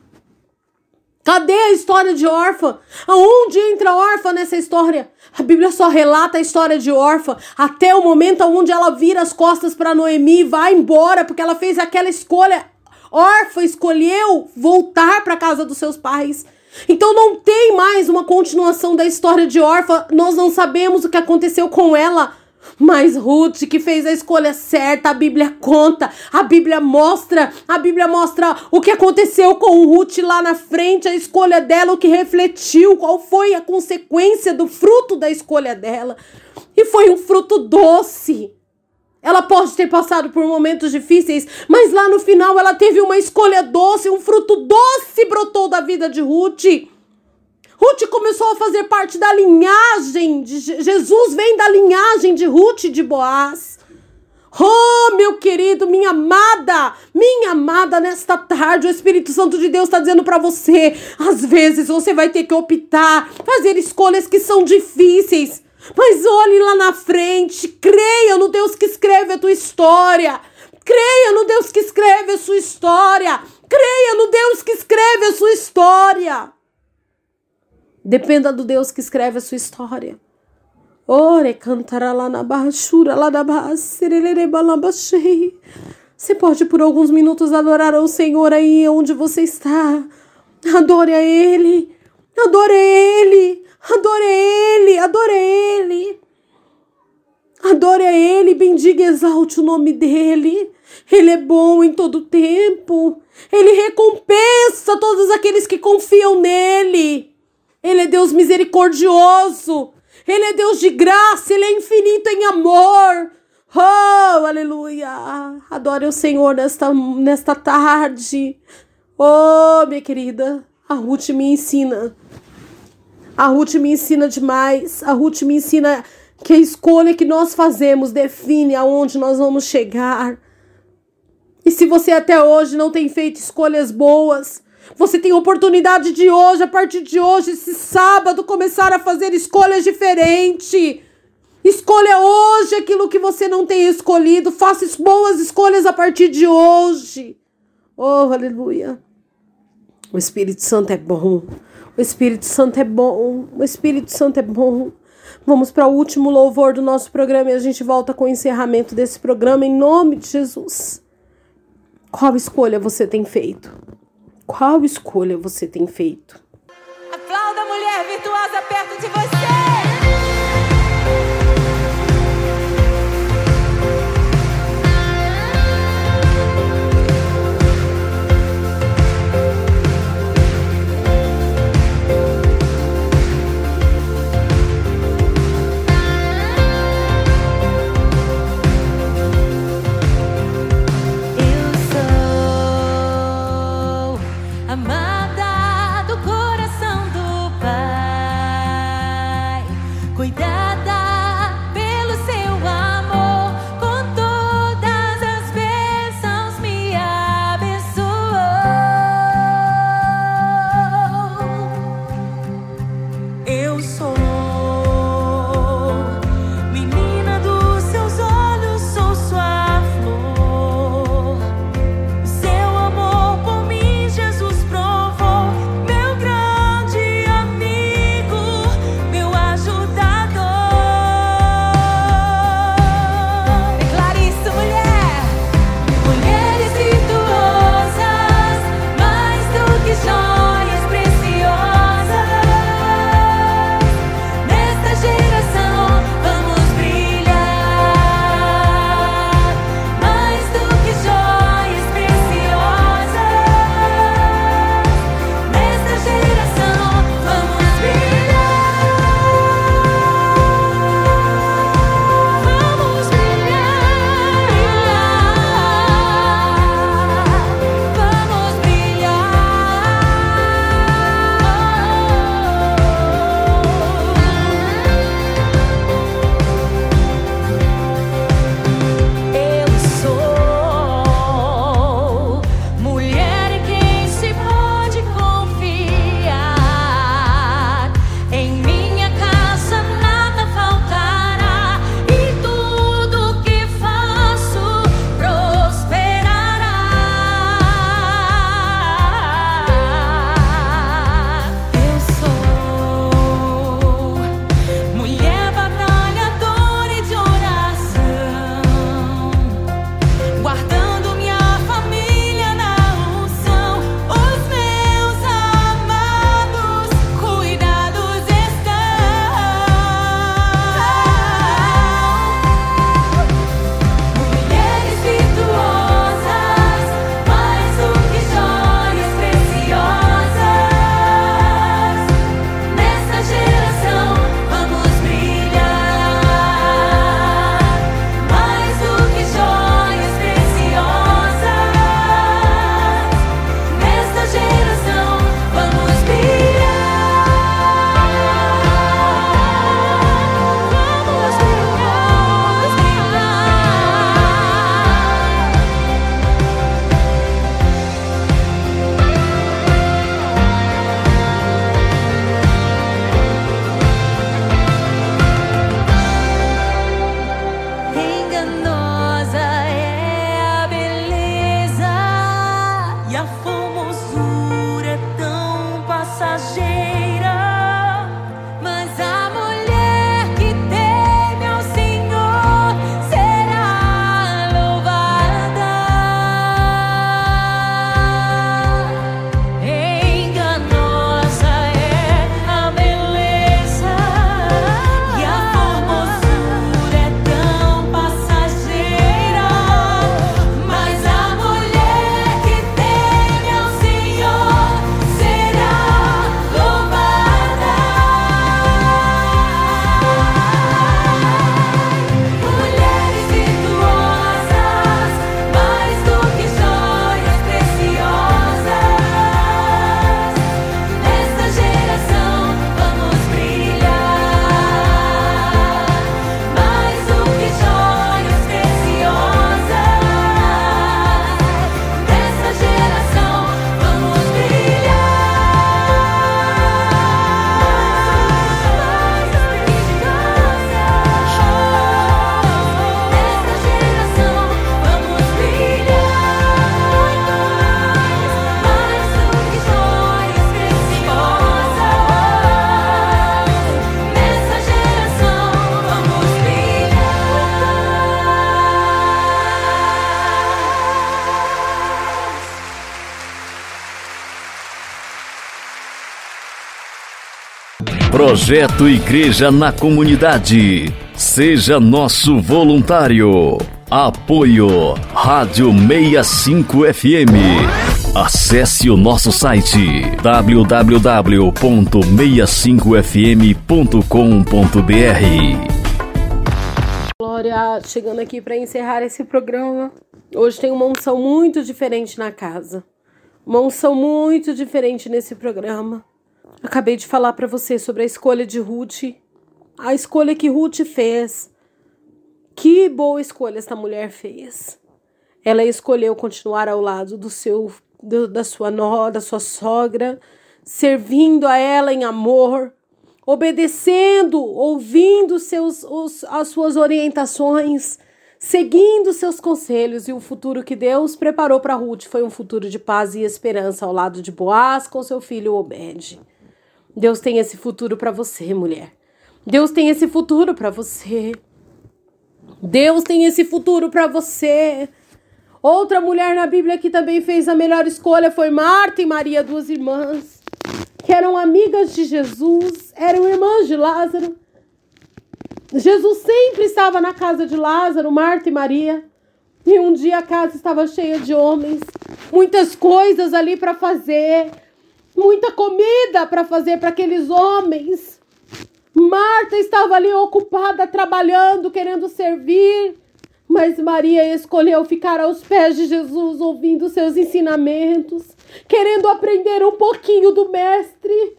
Cadê a história de órfã? Aonde entra órfã nessa história? A Bíblia só relata a história de órfã até o momento onde ela vira as costas para Noemi e vai embora porque ela fez aquela escolha. Órfã escolheu voltar para casa dos seus pais. Então não tem mais uma continuação da história de órfã. Nós não sabemos o que aconteceu com ela. Mas Ruth, que fez a escolha certa, a Bíblia conta, a Bíblia mostra, a Bíblia mostra o que aconteceu com Ruth lá na frente, a escolha dela, o que refletiu, qual foi a consequência do fruto da escolha dela. E foi um fruto doce. Ela pode ter passado por momentos difíceis, mas lá no final ela teve uma escolha doce, um fruto doce brotou da vida de Ruth. Ruth começou a fazer parte da linhagem de Jesus, vem da linhagem de Ruth de Boaz. Oh, meu querido, minha amada, minha amada, nesta tarde o Espírito Santo de Deus está dizendo para você: às vezes você vai ter que optar, fazer escolhas que são difíceis, mas olhe lá na frente, creia no Deus que escreve a tua história, creia no Deus que escreve a sua história, creia no Deus que escreve a sua história. Dependa do Deus que escreve a sua história. Ore cantará lá na baixura, lá na Você pode por alguns minutos adorar ao Senhor aí onde você está. Adore a Ele. Adore a Ele. Adore a Ele. Adore a Ele. Adore a Ele, bendiga e exalte o nome dEle. Ele é bom em todo tempo. Ele recompensa todos aqueles que confiam nele. Ele é Deus misericordioso. Ele é Deus de graça. Ele é infinito em amor. Oh, aleluia. Adore o Senhor nesta, nesta tarde. Oh, minha querida. A Ruth me ensina. A Ruth me ensina demais. A Ruth me ensina que a escolha que nós fazemos define aonde nós vamos chegar. E se você até hoje não tem feito escolhas boas, você tem oportunidade de hoje, a partir de hoje, esse sábado, começar a fazer escolhas diferentes. Escolha hoje aquilo que você não tem escolhido. Faça boas escolhas a partir de hoje. Oh, aleluia. O Espírito Santo é bom. O Espírito Santo é bom. O Espírito Santo é bom. Vamos para o último louvor do nosso programa e a gente volta com o encerramento desse programa em nome de Jesus. Qual escolha você tem feito? Qual escolha você tem feito? Aplauda a mulher virtuosa perto de você. Projeto Igreja na Comunidade. Seja nosso voluntário. Apoio Rádio 65 FM. Acesse o nosso site www.65fm.com.br. Glória, chegando aqui para encerrar esse programa. Hoje tem uma unção muito diferente na casa. Uma unção muito diferente nesse programa. Acabei de falar para você sobre a escolha de Ruth, a escolha que Ruth fez. Que boa escolha esta mulher fez. Ela escolheu continuar ao lado do seu do, da sua nó, da sua sogra, servindo a ela em amor, obedecendo, ouvindo seus, os, as suas orientações, seguindo seus conselhos e o futuro que Deus preparou para Ruth foi um futuro de paz e esperança ao lado de Boaz com seu filho Obed. Deus tem esse futuro para você, mulher. Deus tem esse futuro para você. Deus tem esse futuro para você. Outra mulher na Bíblia que também fez a melhor escolha foi Marta e Maria, duas irmãs, que eram amigas de Jesus, eram irmãs de Lázaro. Jesus sempre estava na casa de Lázaro, Marta e Maria. E um dia a casa estava cheia de homens, muitas coisas ali para fazer, muita comida para fazer para aqueles homens. Marta estava ali ocupada, trabalhando, querendo servir. Mas Maria escolheu ficar aos pés de Jesus, ouvindo seus ensinamentos, querendo aprender um pouquinho do Mestre,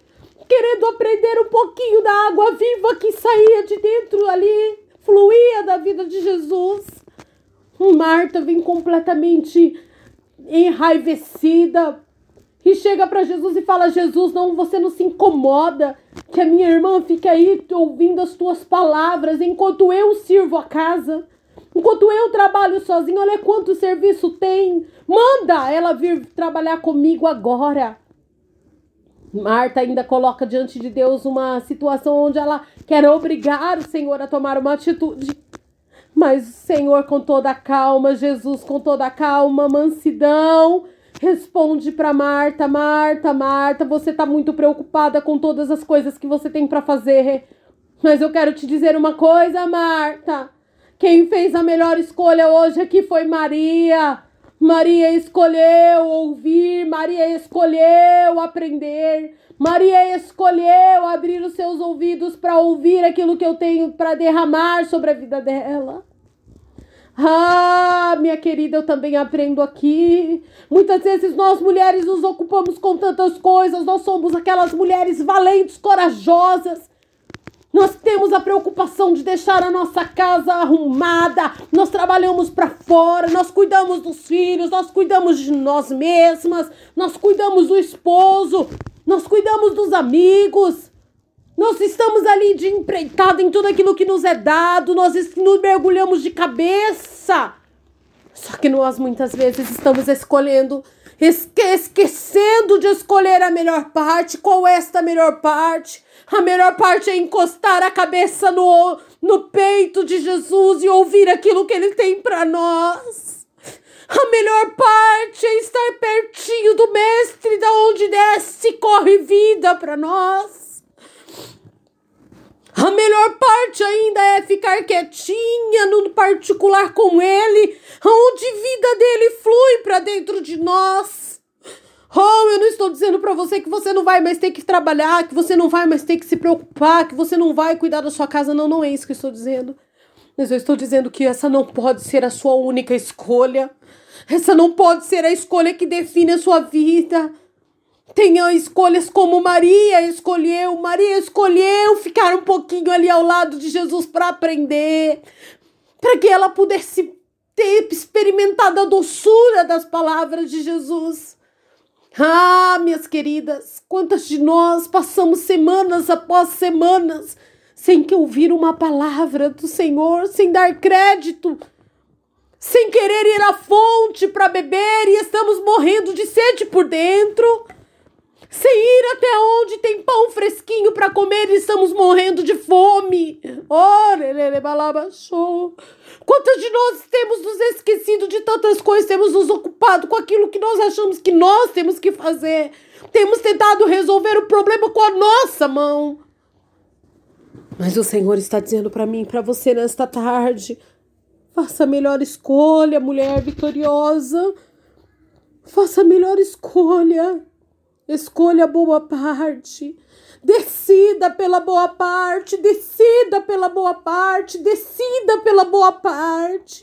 querendo aprender um pouquinho da água viva que saía de dentro ali, fluía da vida de Jesus. Marta vem completamente enraivecida e chega para Jesus e fala: Jesus, não, você não se incomoda que a minha irmã fique aí ouvindo as tuas palavras enquanto eu sirvo a casa. Enquanto eu trabalho sozinho, olha quanto serviço tem. Manda ela vir trabalhar comigo agora. Marta ainda coloca diante de Deus uma situação onde ela quer obrigar o Senhor a tomar uma atitude. Mas o Senhor, com toda a calma, Jesus, com toda a calma, mansidão, responde para Marta: Marta, Marta, você está muito preocupada com todas as coisas que você tem para fazer. Mas eu quero te dizer uma coisa, Marta. Quem fez a melhor escolha hoje aqui foi Maria. Maria escolheu ouvir, Maria escolheu aprender, Maria escolheu abrir os seus ouvidos para ouvir aquilo que eu tenho para derramar sobre a vida dela. Ah, minha querida, eu também aprendo aqui. Muitas vezes nós mulheres nos ocupamos com tantas coisas, nós somos aquelas mulheres valentes, corajosas nós temos a preocupação de deixar a nossa casa arrumada. Nós trabalhamos para fora, nós cuidamos dos filhos, nós cuidamos de nós mesmas, nós cuidamos do esposo, nós cuidamos dos amigos. Nós estamos ali de empreitada em tudo aquilo que nos é dado, nós nos mergulhamos de cabeça. Só que nós muitas vezes estamos escolhendo, esque esquecendo de escolher a melhor parte. Qual é esta melhor parte? A melhor parte é encostar a cabeça no, no peito de Jesus e ouvir aquilo que ele tem para nós. A melhor parte é estar pertinho do Mestre, da onde desce e corre vida para nós. A melhor parte ainda é ficar quietinha no particular com Ele, onde vida dele flui para dentro de nós. Oh, eu não estou dizendo para você que você não vai mais ter que trabalhar, que você não vai mais ter que se preocupar, que você não vai cuidar da sua casa. Não, não é isso que eu estou dizendo. Mas eu estou dizendo que essa não pode ser a sua única escolha. Essa não pode ser a escolha que define a sua vida. Tenha escolhas como Maria escolheu. Maria escolheu ficar um pouquinho ali ao lado de Jesus para aprender, para que ela pudesse ter experimentado a doçura das palavras de Jesus. Ah, minhas queridas, quantas de nós passamos semanas após semanas sem que ouvir uma palavra do Senhor, sem dar crédito, sem querer ir à fonte para beber e estamos morrendo de sede por dentro onde tem pão fresquinho para comer e estamos morrendo de fome. Oh, Quantas de nós temos nos esquecido de tantas coisas, temos nos ocupado com aquilo que nós achamos que nós temos que fazer. Temos tentado resolver o problema com a nossa mão. Mas o Senhor está dizendo para mim, para você nesta tarde, faça a melhor escolha, mulher vitoriosa. Faça a melhor escolha. Escolha a boa parte. Decida pela boa parte, decida pela boa parte, decida pela boa parte.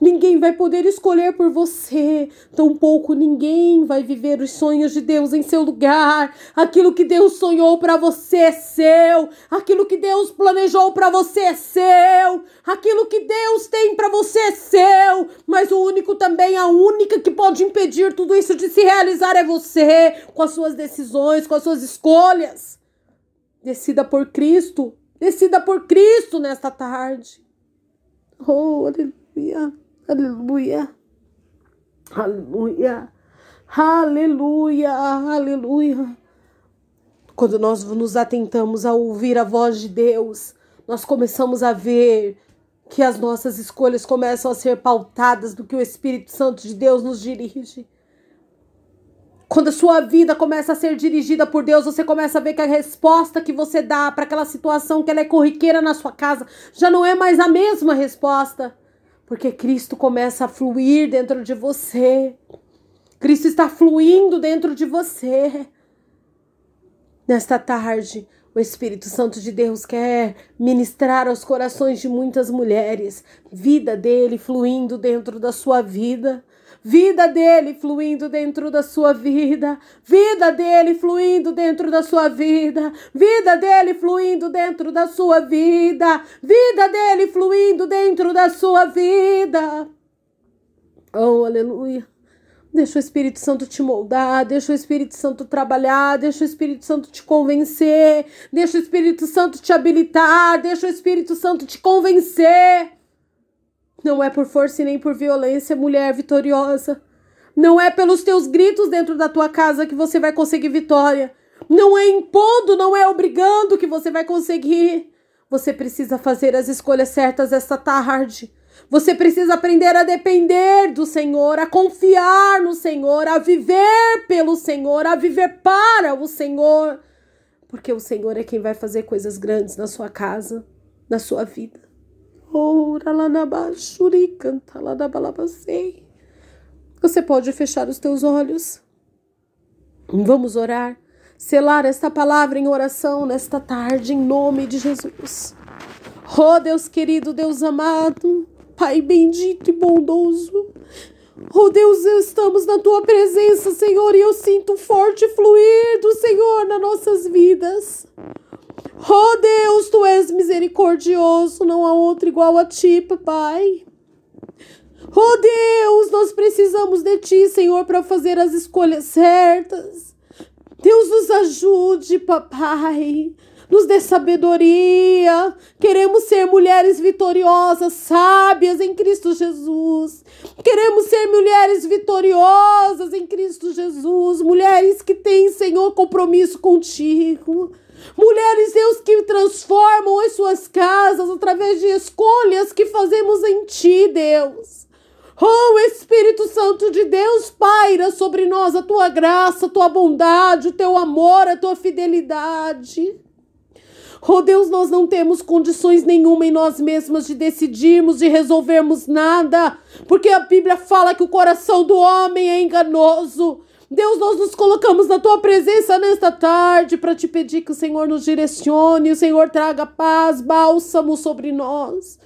Ninguém vai poder escolher por você, tampouco ninguém vai viver os sonhos de Deus em seu lugar. Aquilo que Deus sonhou para você é seu, aquilo que Deus planejou para você é seu, aquilo que Deus tem para você é seu. Mas o único também, a única que pode impedir tudo isso de se realizar é você, com as suas decisões, com as suas escolhas. Decida por Cristo, decida por Cristo nesta tarde. Oh, aleluia. Aleluia. Aleluia. Aleluia. Aleluia. Quando nós nos atentamos a ouvir a voz de Deus, nós começamos a ver que as nossas escolhas começam a ser pautadas do que o Espírito Santo de Deus nos dirige. Quando a sua vida começa a ser dirigida por Deus, você começa a ver que a resposta que você dá para aquela situação que ela é corriqueira na sua casa já não é mais a mesma resposta. Porque Cristo começa a fluir dentro de você. Cristo está fluindo dentro de você. Nesta tarde, o Espírito Santo de Deus quer ministrar aos corações de muitas mulheres, vida dele fluindo dentro da sua vida vida dele fluindo dentro da sua vida, vida dele fluindo dentro da sua vida, vida dele fluindo dentro da sua vida, vida dele fluindo dentro da sua vida. Oh, aleluia. Deixa o Espírito Santo te moldar, deixa o Espírito Santo trabalhar, deixa o Espírito Santo te convencer, deixa o Espírito Santo te habilitar, deixa o Espírito Santo te convencer. Não é por força e nem por violência, mulher vitoriosa. Não é pelos teus gritos dentro da tua casa que você vai conseguir vitória. Não é impondo, não é obrigando que você vai conseguir. Você precisa fazer as escolhas certas esta tarde. Você precisa aprender a depender do Senhor, a confiar no Senhor, a viver pelo Senhor, a viver para o Senhor. Porque o Senhor é quem vai fazer coisas grandes na sua casa, na sua vida. Você pode fechar os teus olhos. Vamos orar, selar esta palavra em oração nesta tarde, em nome de Jesus. Oh Deus querido, Deus amado, Pai bendito e bondoso. Oh Deus, estamos na tua presença, Senhor, e eu sinto forte fluir do Senhor nas nossas vidas. Oh Deus, tu és misericordioso, não há outro igual a ti, papai. Oh Deus, nós precisamos de ti, Senhor, para fazer as escolhas certas. Deus nos ajude, papai. Nos dê sabedoria. Queremos ser mulheres vitoriosas, sábias em Cristo Jesus. Queremos ser mulheres vitoriosas em Cristo Jesus. Mulheres que têm, Senhor, compromisso contigo. Mulheres, Deus, que transformam as suas casas através de escolhas que fazemos em Ti, Deus. Oh, Espírito Santo de Deus, paira sobre nós a tua graça, a tua bondade, o teu amor, a tua fidelidade. Oh Deus, nós não temos condições nenhuma em nós mesmas de decidirmos, de resolvermos nada, porque a Bíblia fala que o coração do homem é enganoso. Deus, nós nos colocamos na tua presença nesta tarde para te pedir que o Senhor nos direcione, o Senhor traga paz, bálsamo sobre nós.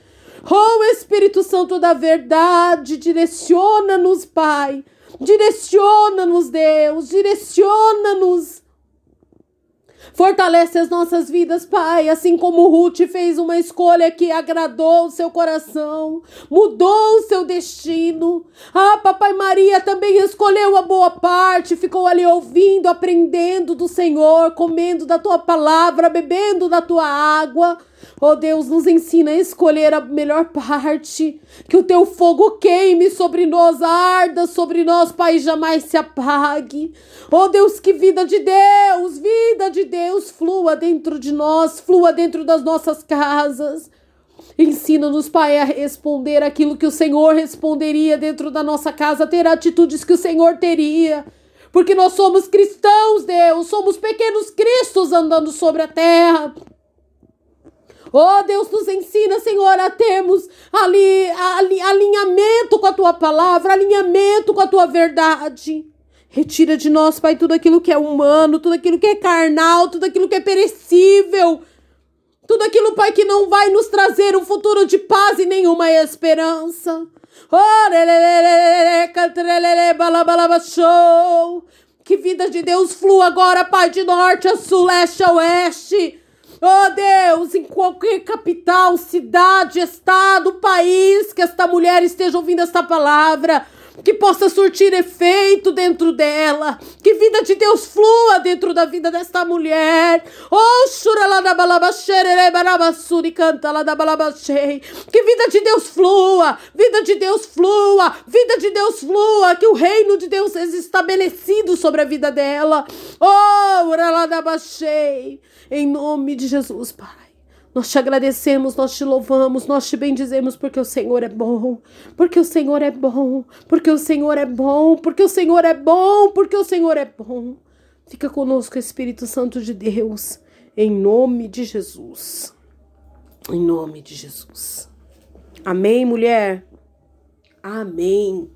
Oh Espírito Santo da verdade, direciona-nos, Pai. Direciona-nos, Deus, direciona-nos Fortalece as nossas vidas, Pai, assim como Ruth fez uma escolha que agradou o seu coração, mudou o seu destino. Ah, Papai Maria também escolheu a boa parte, ficou ali ouvindo, aprendendo do Senhor, comendo da tua palavra, bebendo da tua água. Oh Deus, nos ensina a escolher a melhor parte. Que o teu fogo queime sobre nós, arda sobre nós, Pai, jamais se apague. Oh Deus, que vida de Deus, vida de Deus, flua dentro de nós, flua dentro das nossas casas. Ensina-nos, Pai, a responder aquilo que o Senhor responderia dentro da nossa casa, ter atitudes que o Senhor teria. Porque nós somos cristãos, Deus, somos pequenos cristos andando sobre a terra. Oh, Deus, nos ensina, Senhor, a termos ali, ali alinhamento com a tua palavra, alinhamento com a tua verdade. Retira de nós, Pai, tudo aquilo que é humano, tudo aquilo que é carnal, tudo aquilo que é perecível. Tudo aquilo, Pai, que não vai nos trazer um futuro de paz e nenhuma esperança. Que vida de Deus flua agora, Pai, de norte a sul, leste a oeste. Oh Deus, em qualquer capital, cidade, estado, país que esta mulher esteja ouvindo esta palavra que possa surtir efeito dentro dela, que vida de Deus flua dentro da vida desta mulher. Oh, Que vida de Deus flua, vida de Deus flua, vida de Deus flua, que o reino de Deus seja estabelecido sobre a vida dela. Oh, em nome de Jesus, Pai. Nós te agradecemos, nós te louvamos, nós te bendizemos porque o Senhor é bom, porque o Senhor é bom, porque o Senhor é bom, porque o Senhor é bom, porque o Senhor é bom. Fica conosco, Espírito Santo de Deus, em nome de Jesus. Em nome de Jesus. Amém, mulher? Amém.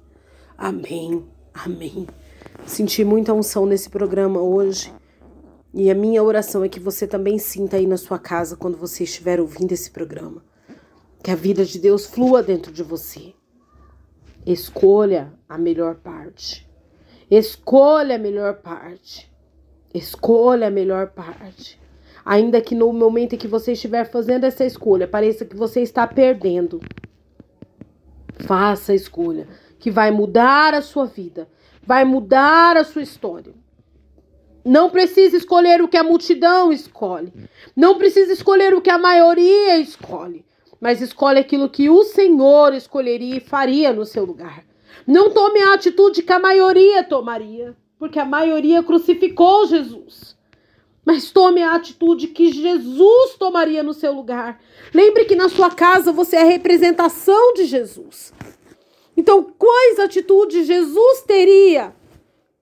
Amém. Amém. Senti muita unção nesse programa hoje. E a minha oração é que você também sinta aí na sua casa quando você estiver ouvindo esse programa. Que a vida de Deus flua dentro de você. Escolha a melhor parte. Escolha a melhor parte. Escolha a melhor parte. Ainda que no momento em que você estiver fazendo essa escolha, pareça que você está perdendo. Faça a escolha que vai mudar a sua vida, vai mudar a sua história. Não precisa escolher o que a multidão escolhe. Não precisa escolher o que a maioria escolhe. Mas escolhe aquilo que o Senhor escolheria e faria no seu lugar. Não tome a atitude que a maioria tomaria, porque a maioria crucificou Jesus. Mas tome a atitude que Jesus tomaria no seu lugar. Lembre que na sua casa você é a representação de Jesus. Então, quais atitudes Jesus teria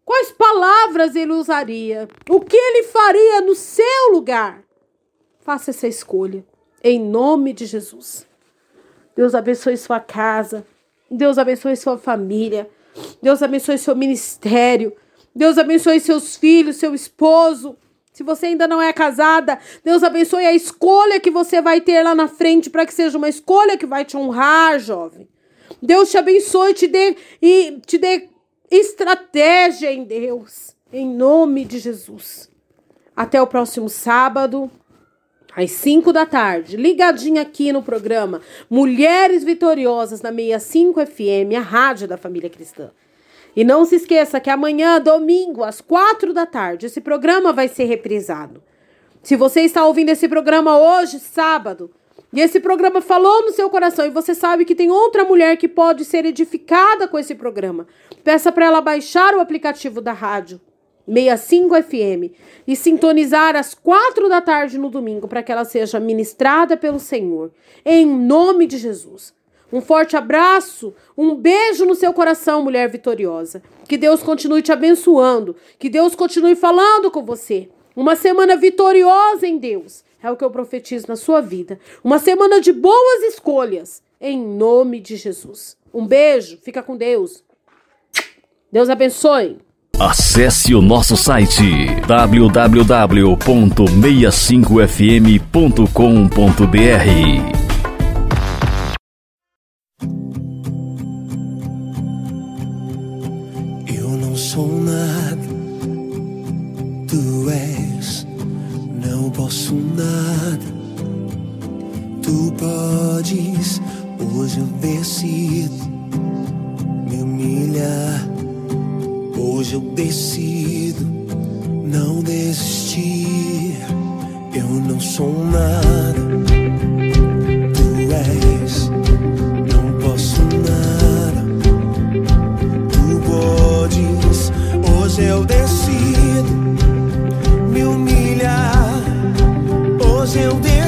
Quais palavras ele usaria? O que ele faria no seu lugar? Faça essa escolha, em nome de Jesus. Deus abençoe sua casa. Deus abençoe sua família. Deus abençoe seu ministério. Deus abençoe seus filhos, seu esposo. Se você ainda não é casada, Deus abençoe a escolha que você vai ter lá na frente para que seja uma escolha que vai te honrar, jovem. Deus te abençoe, te dê e te dê estratégia em Deus, em nome de Jesus. Até o próximo sábado, às 5 da tarde, ligadinha aqui no programa Mulheres Vitoriosas na 65 FM, a rádio da família cristã. E não se esqueça que amanhã, domingo, às 4 da tarde, esse programa vai ser reprisado. Se você está ouvindo esse programa hoje, sábado, e esse programa falou no seu coração e você sabe que tem outra mulher que pode ser edificada com esse programa. Peça para ela baixar o aplicativo da rádio 65 FM e sintonizar às quatro da tarde no domingo para que ela seja ministrada pelo Senhor. Em nome de Jesus. Um forte abraço, um beijo no seu coração, mulher vitoriosa. Que Deus continue te abençoando, que Deus continue falando com você. Uma semana vitoriosa em Deus é o que eu profetizo na sua vida. Uma semana de boas escolhas, em nome de Jesus. Um beijo, fica com Deus. Deus abençoe. Acesse o nosso site www.65fm.com.br. posso nada. Tu podes, hoje eu decido me humilhar. Hoje eu decido não desistir. Eu não sou nada. Tu és, não posso nada. Tu podes, hoje eu decido hoje eu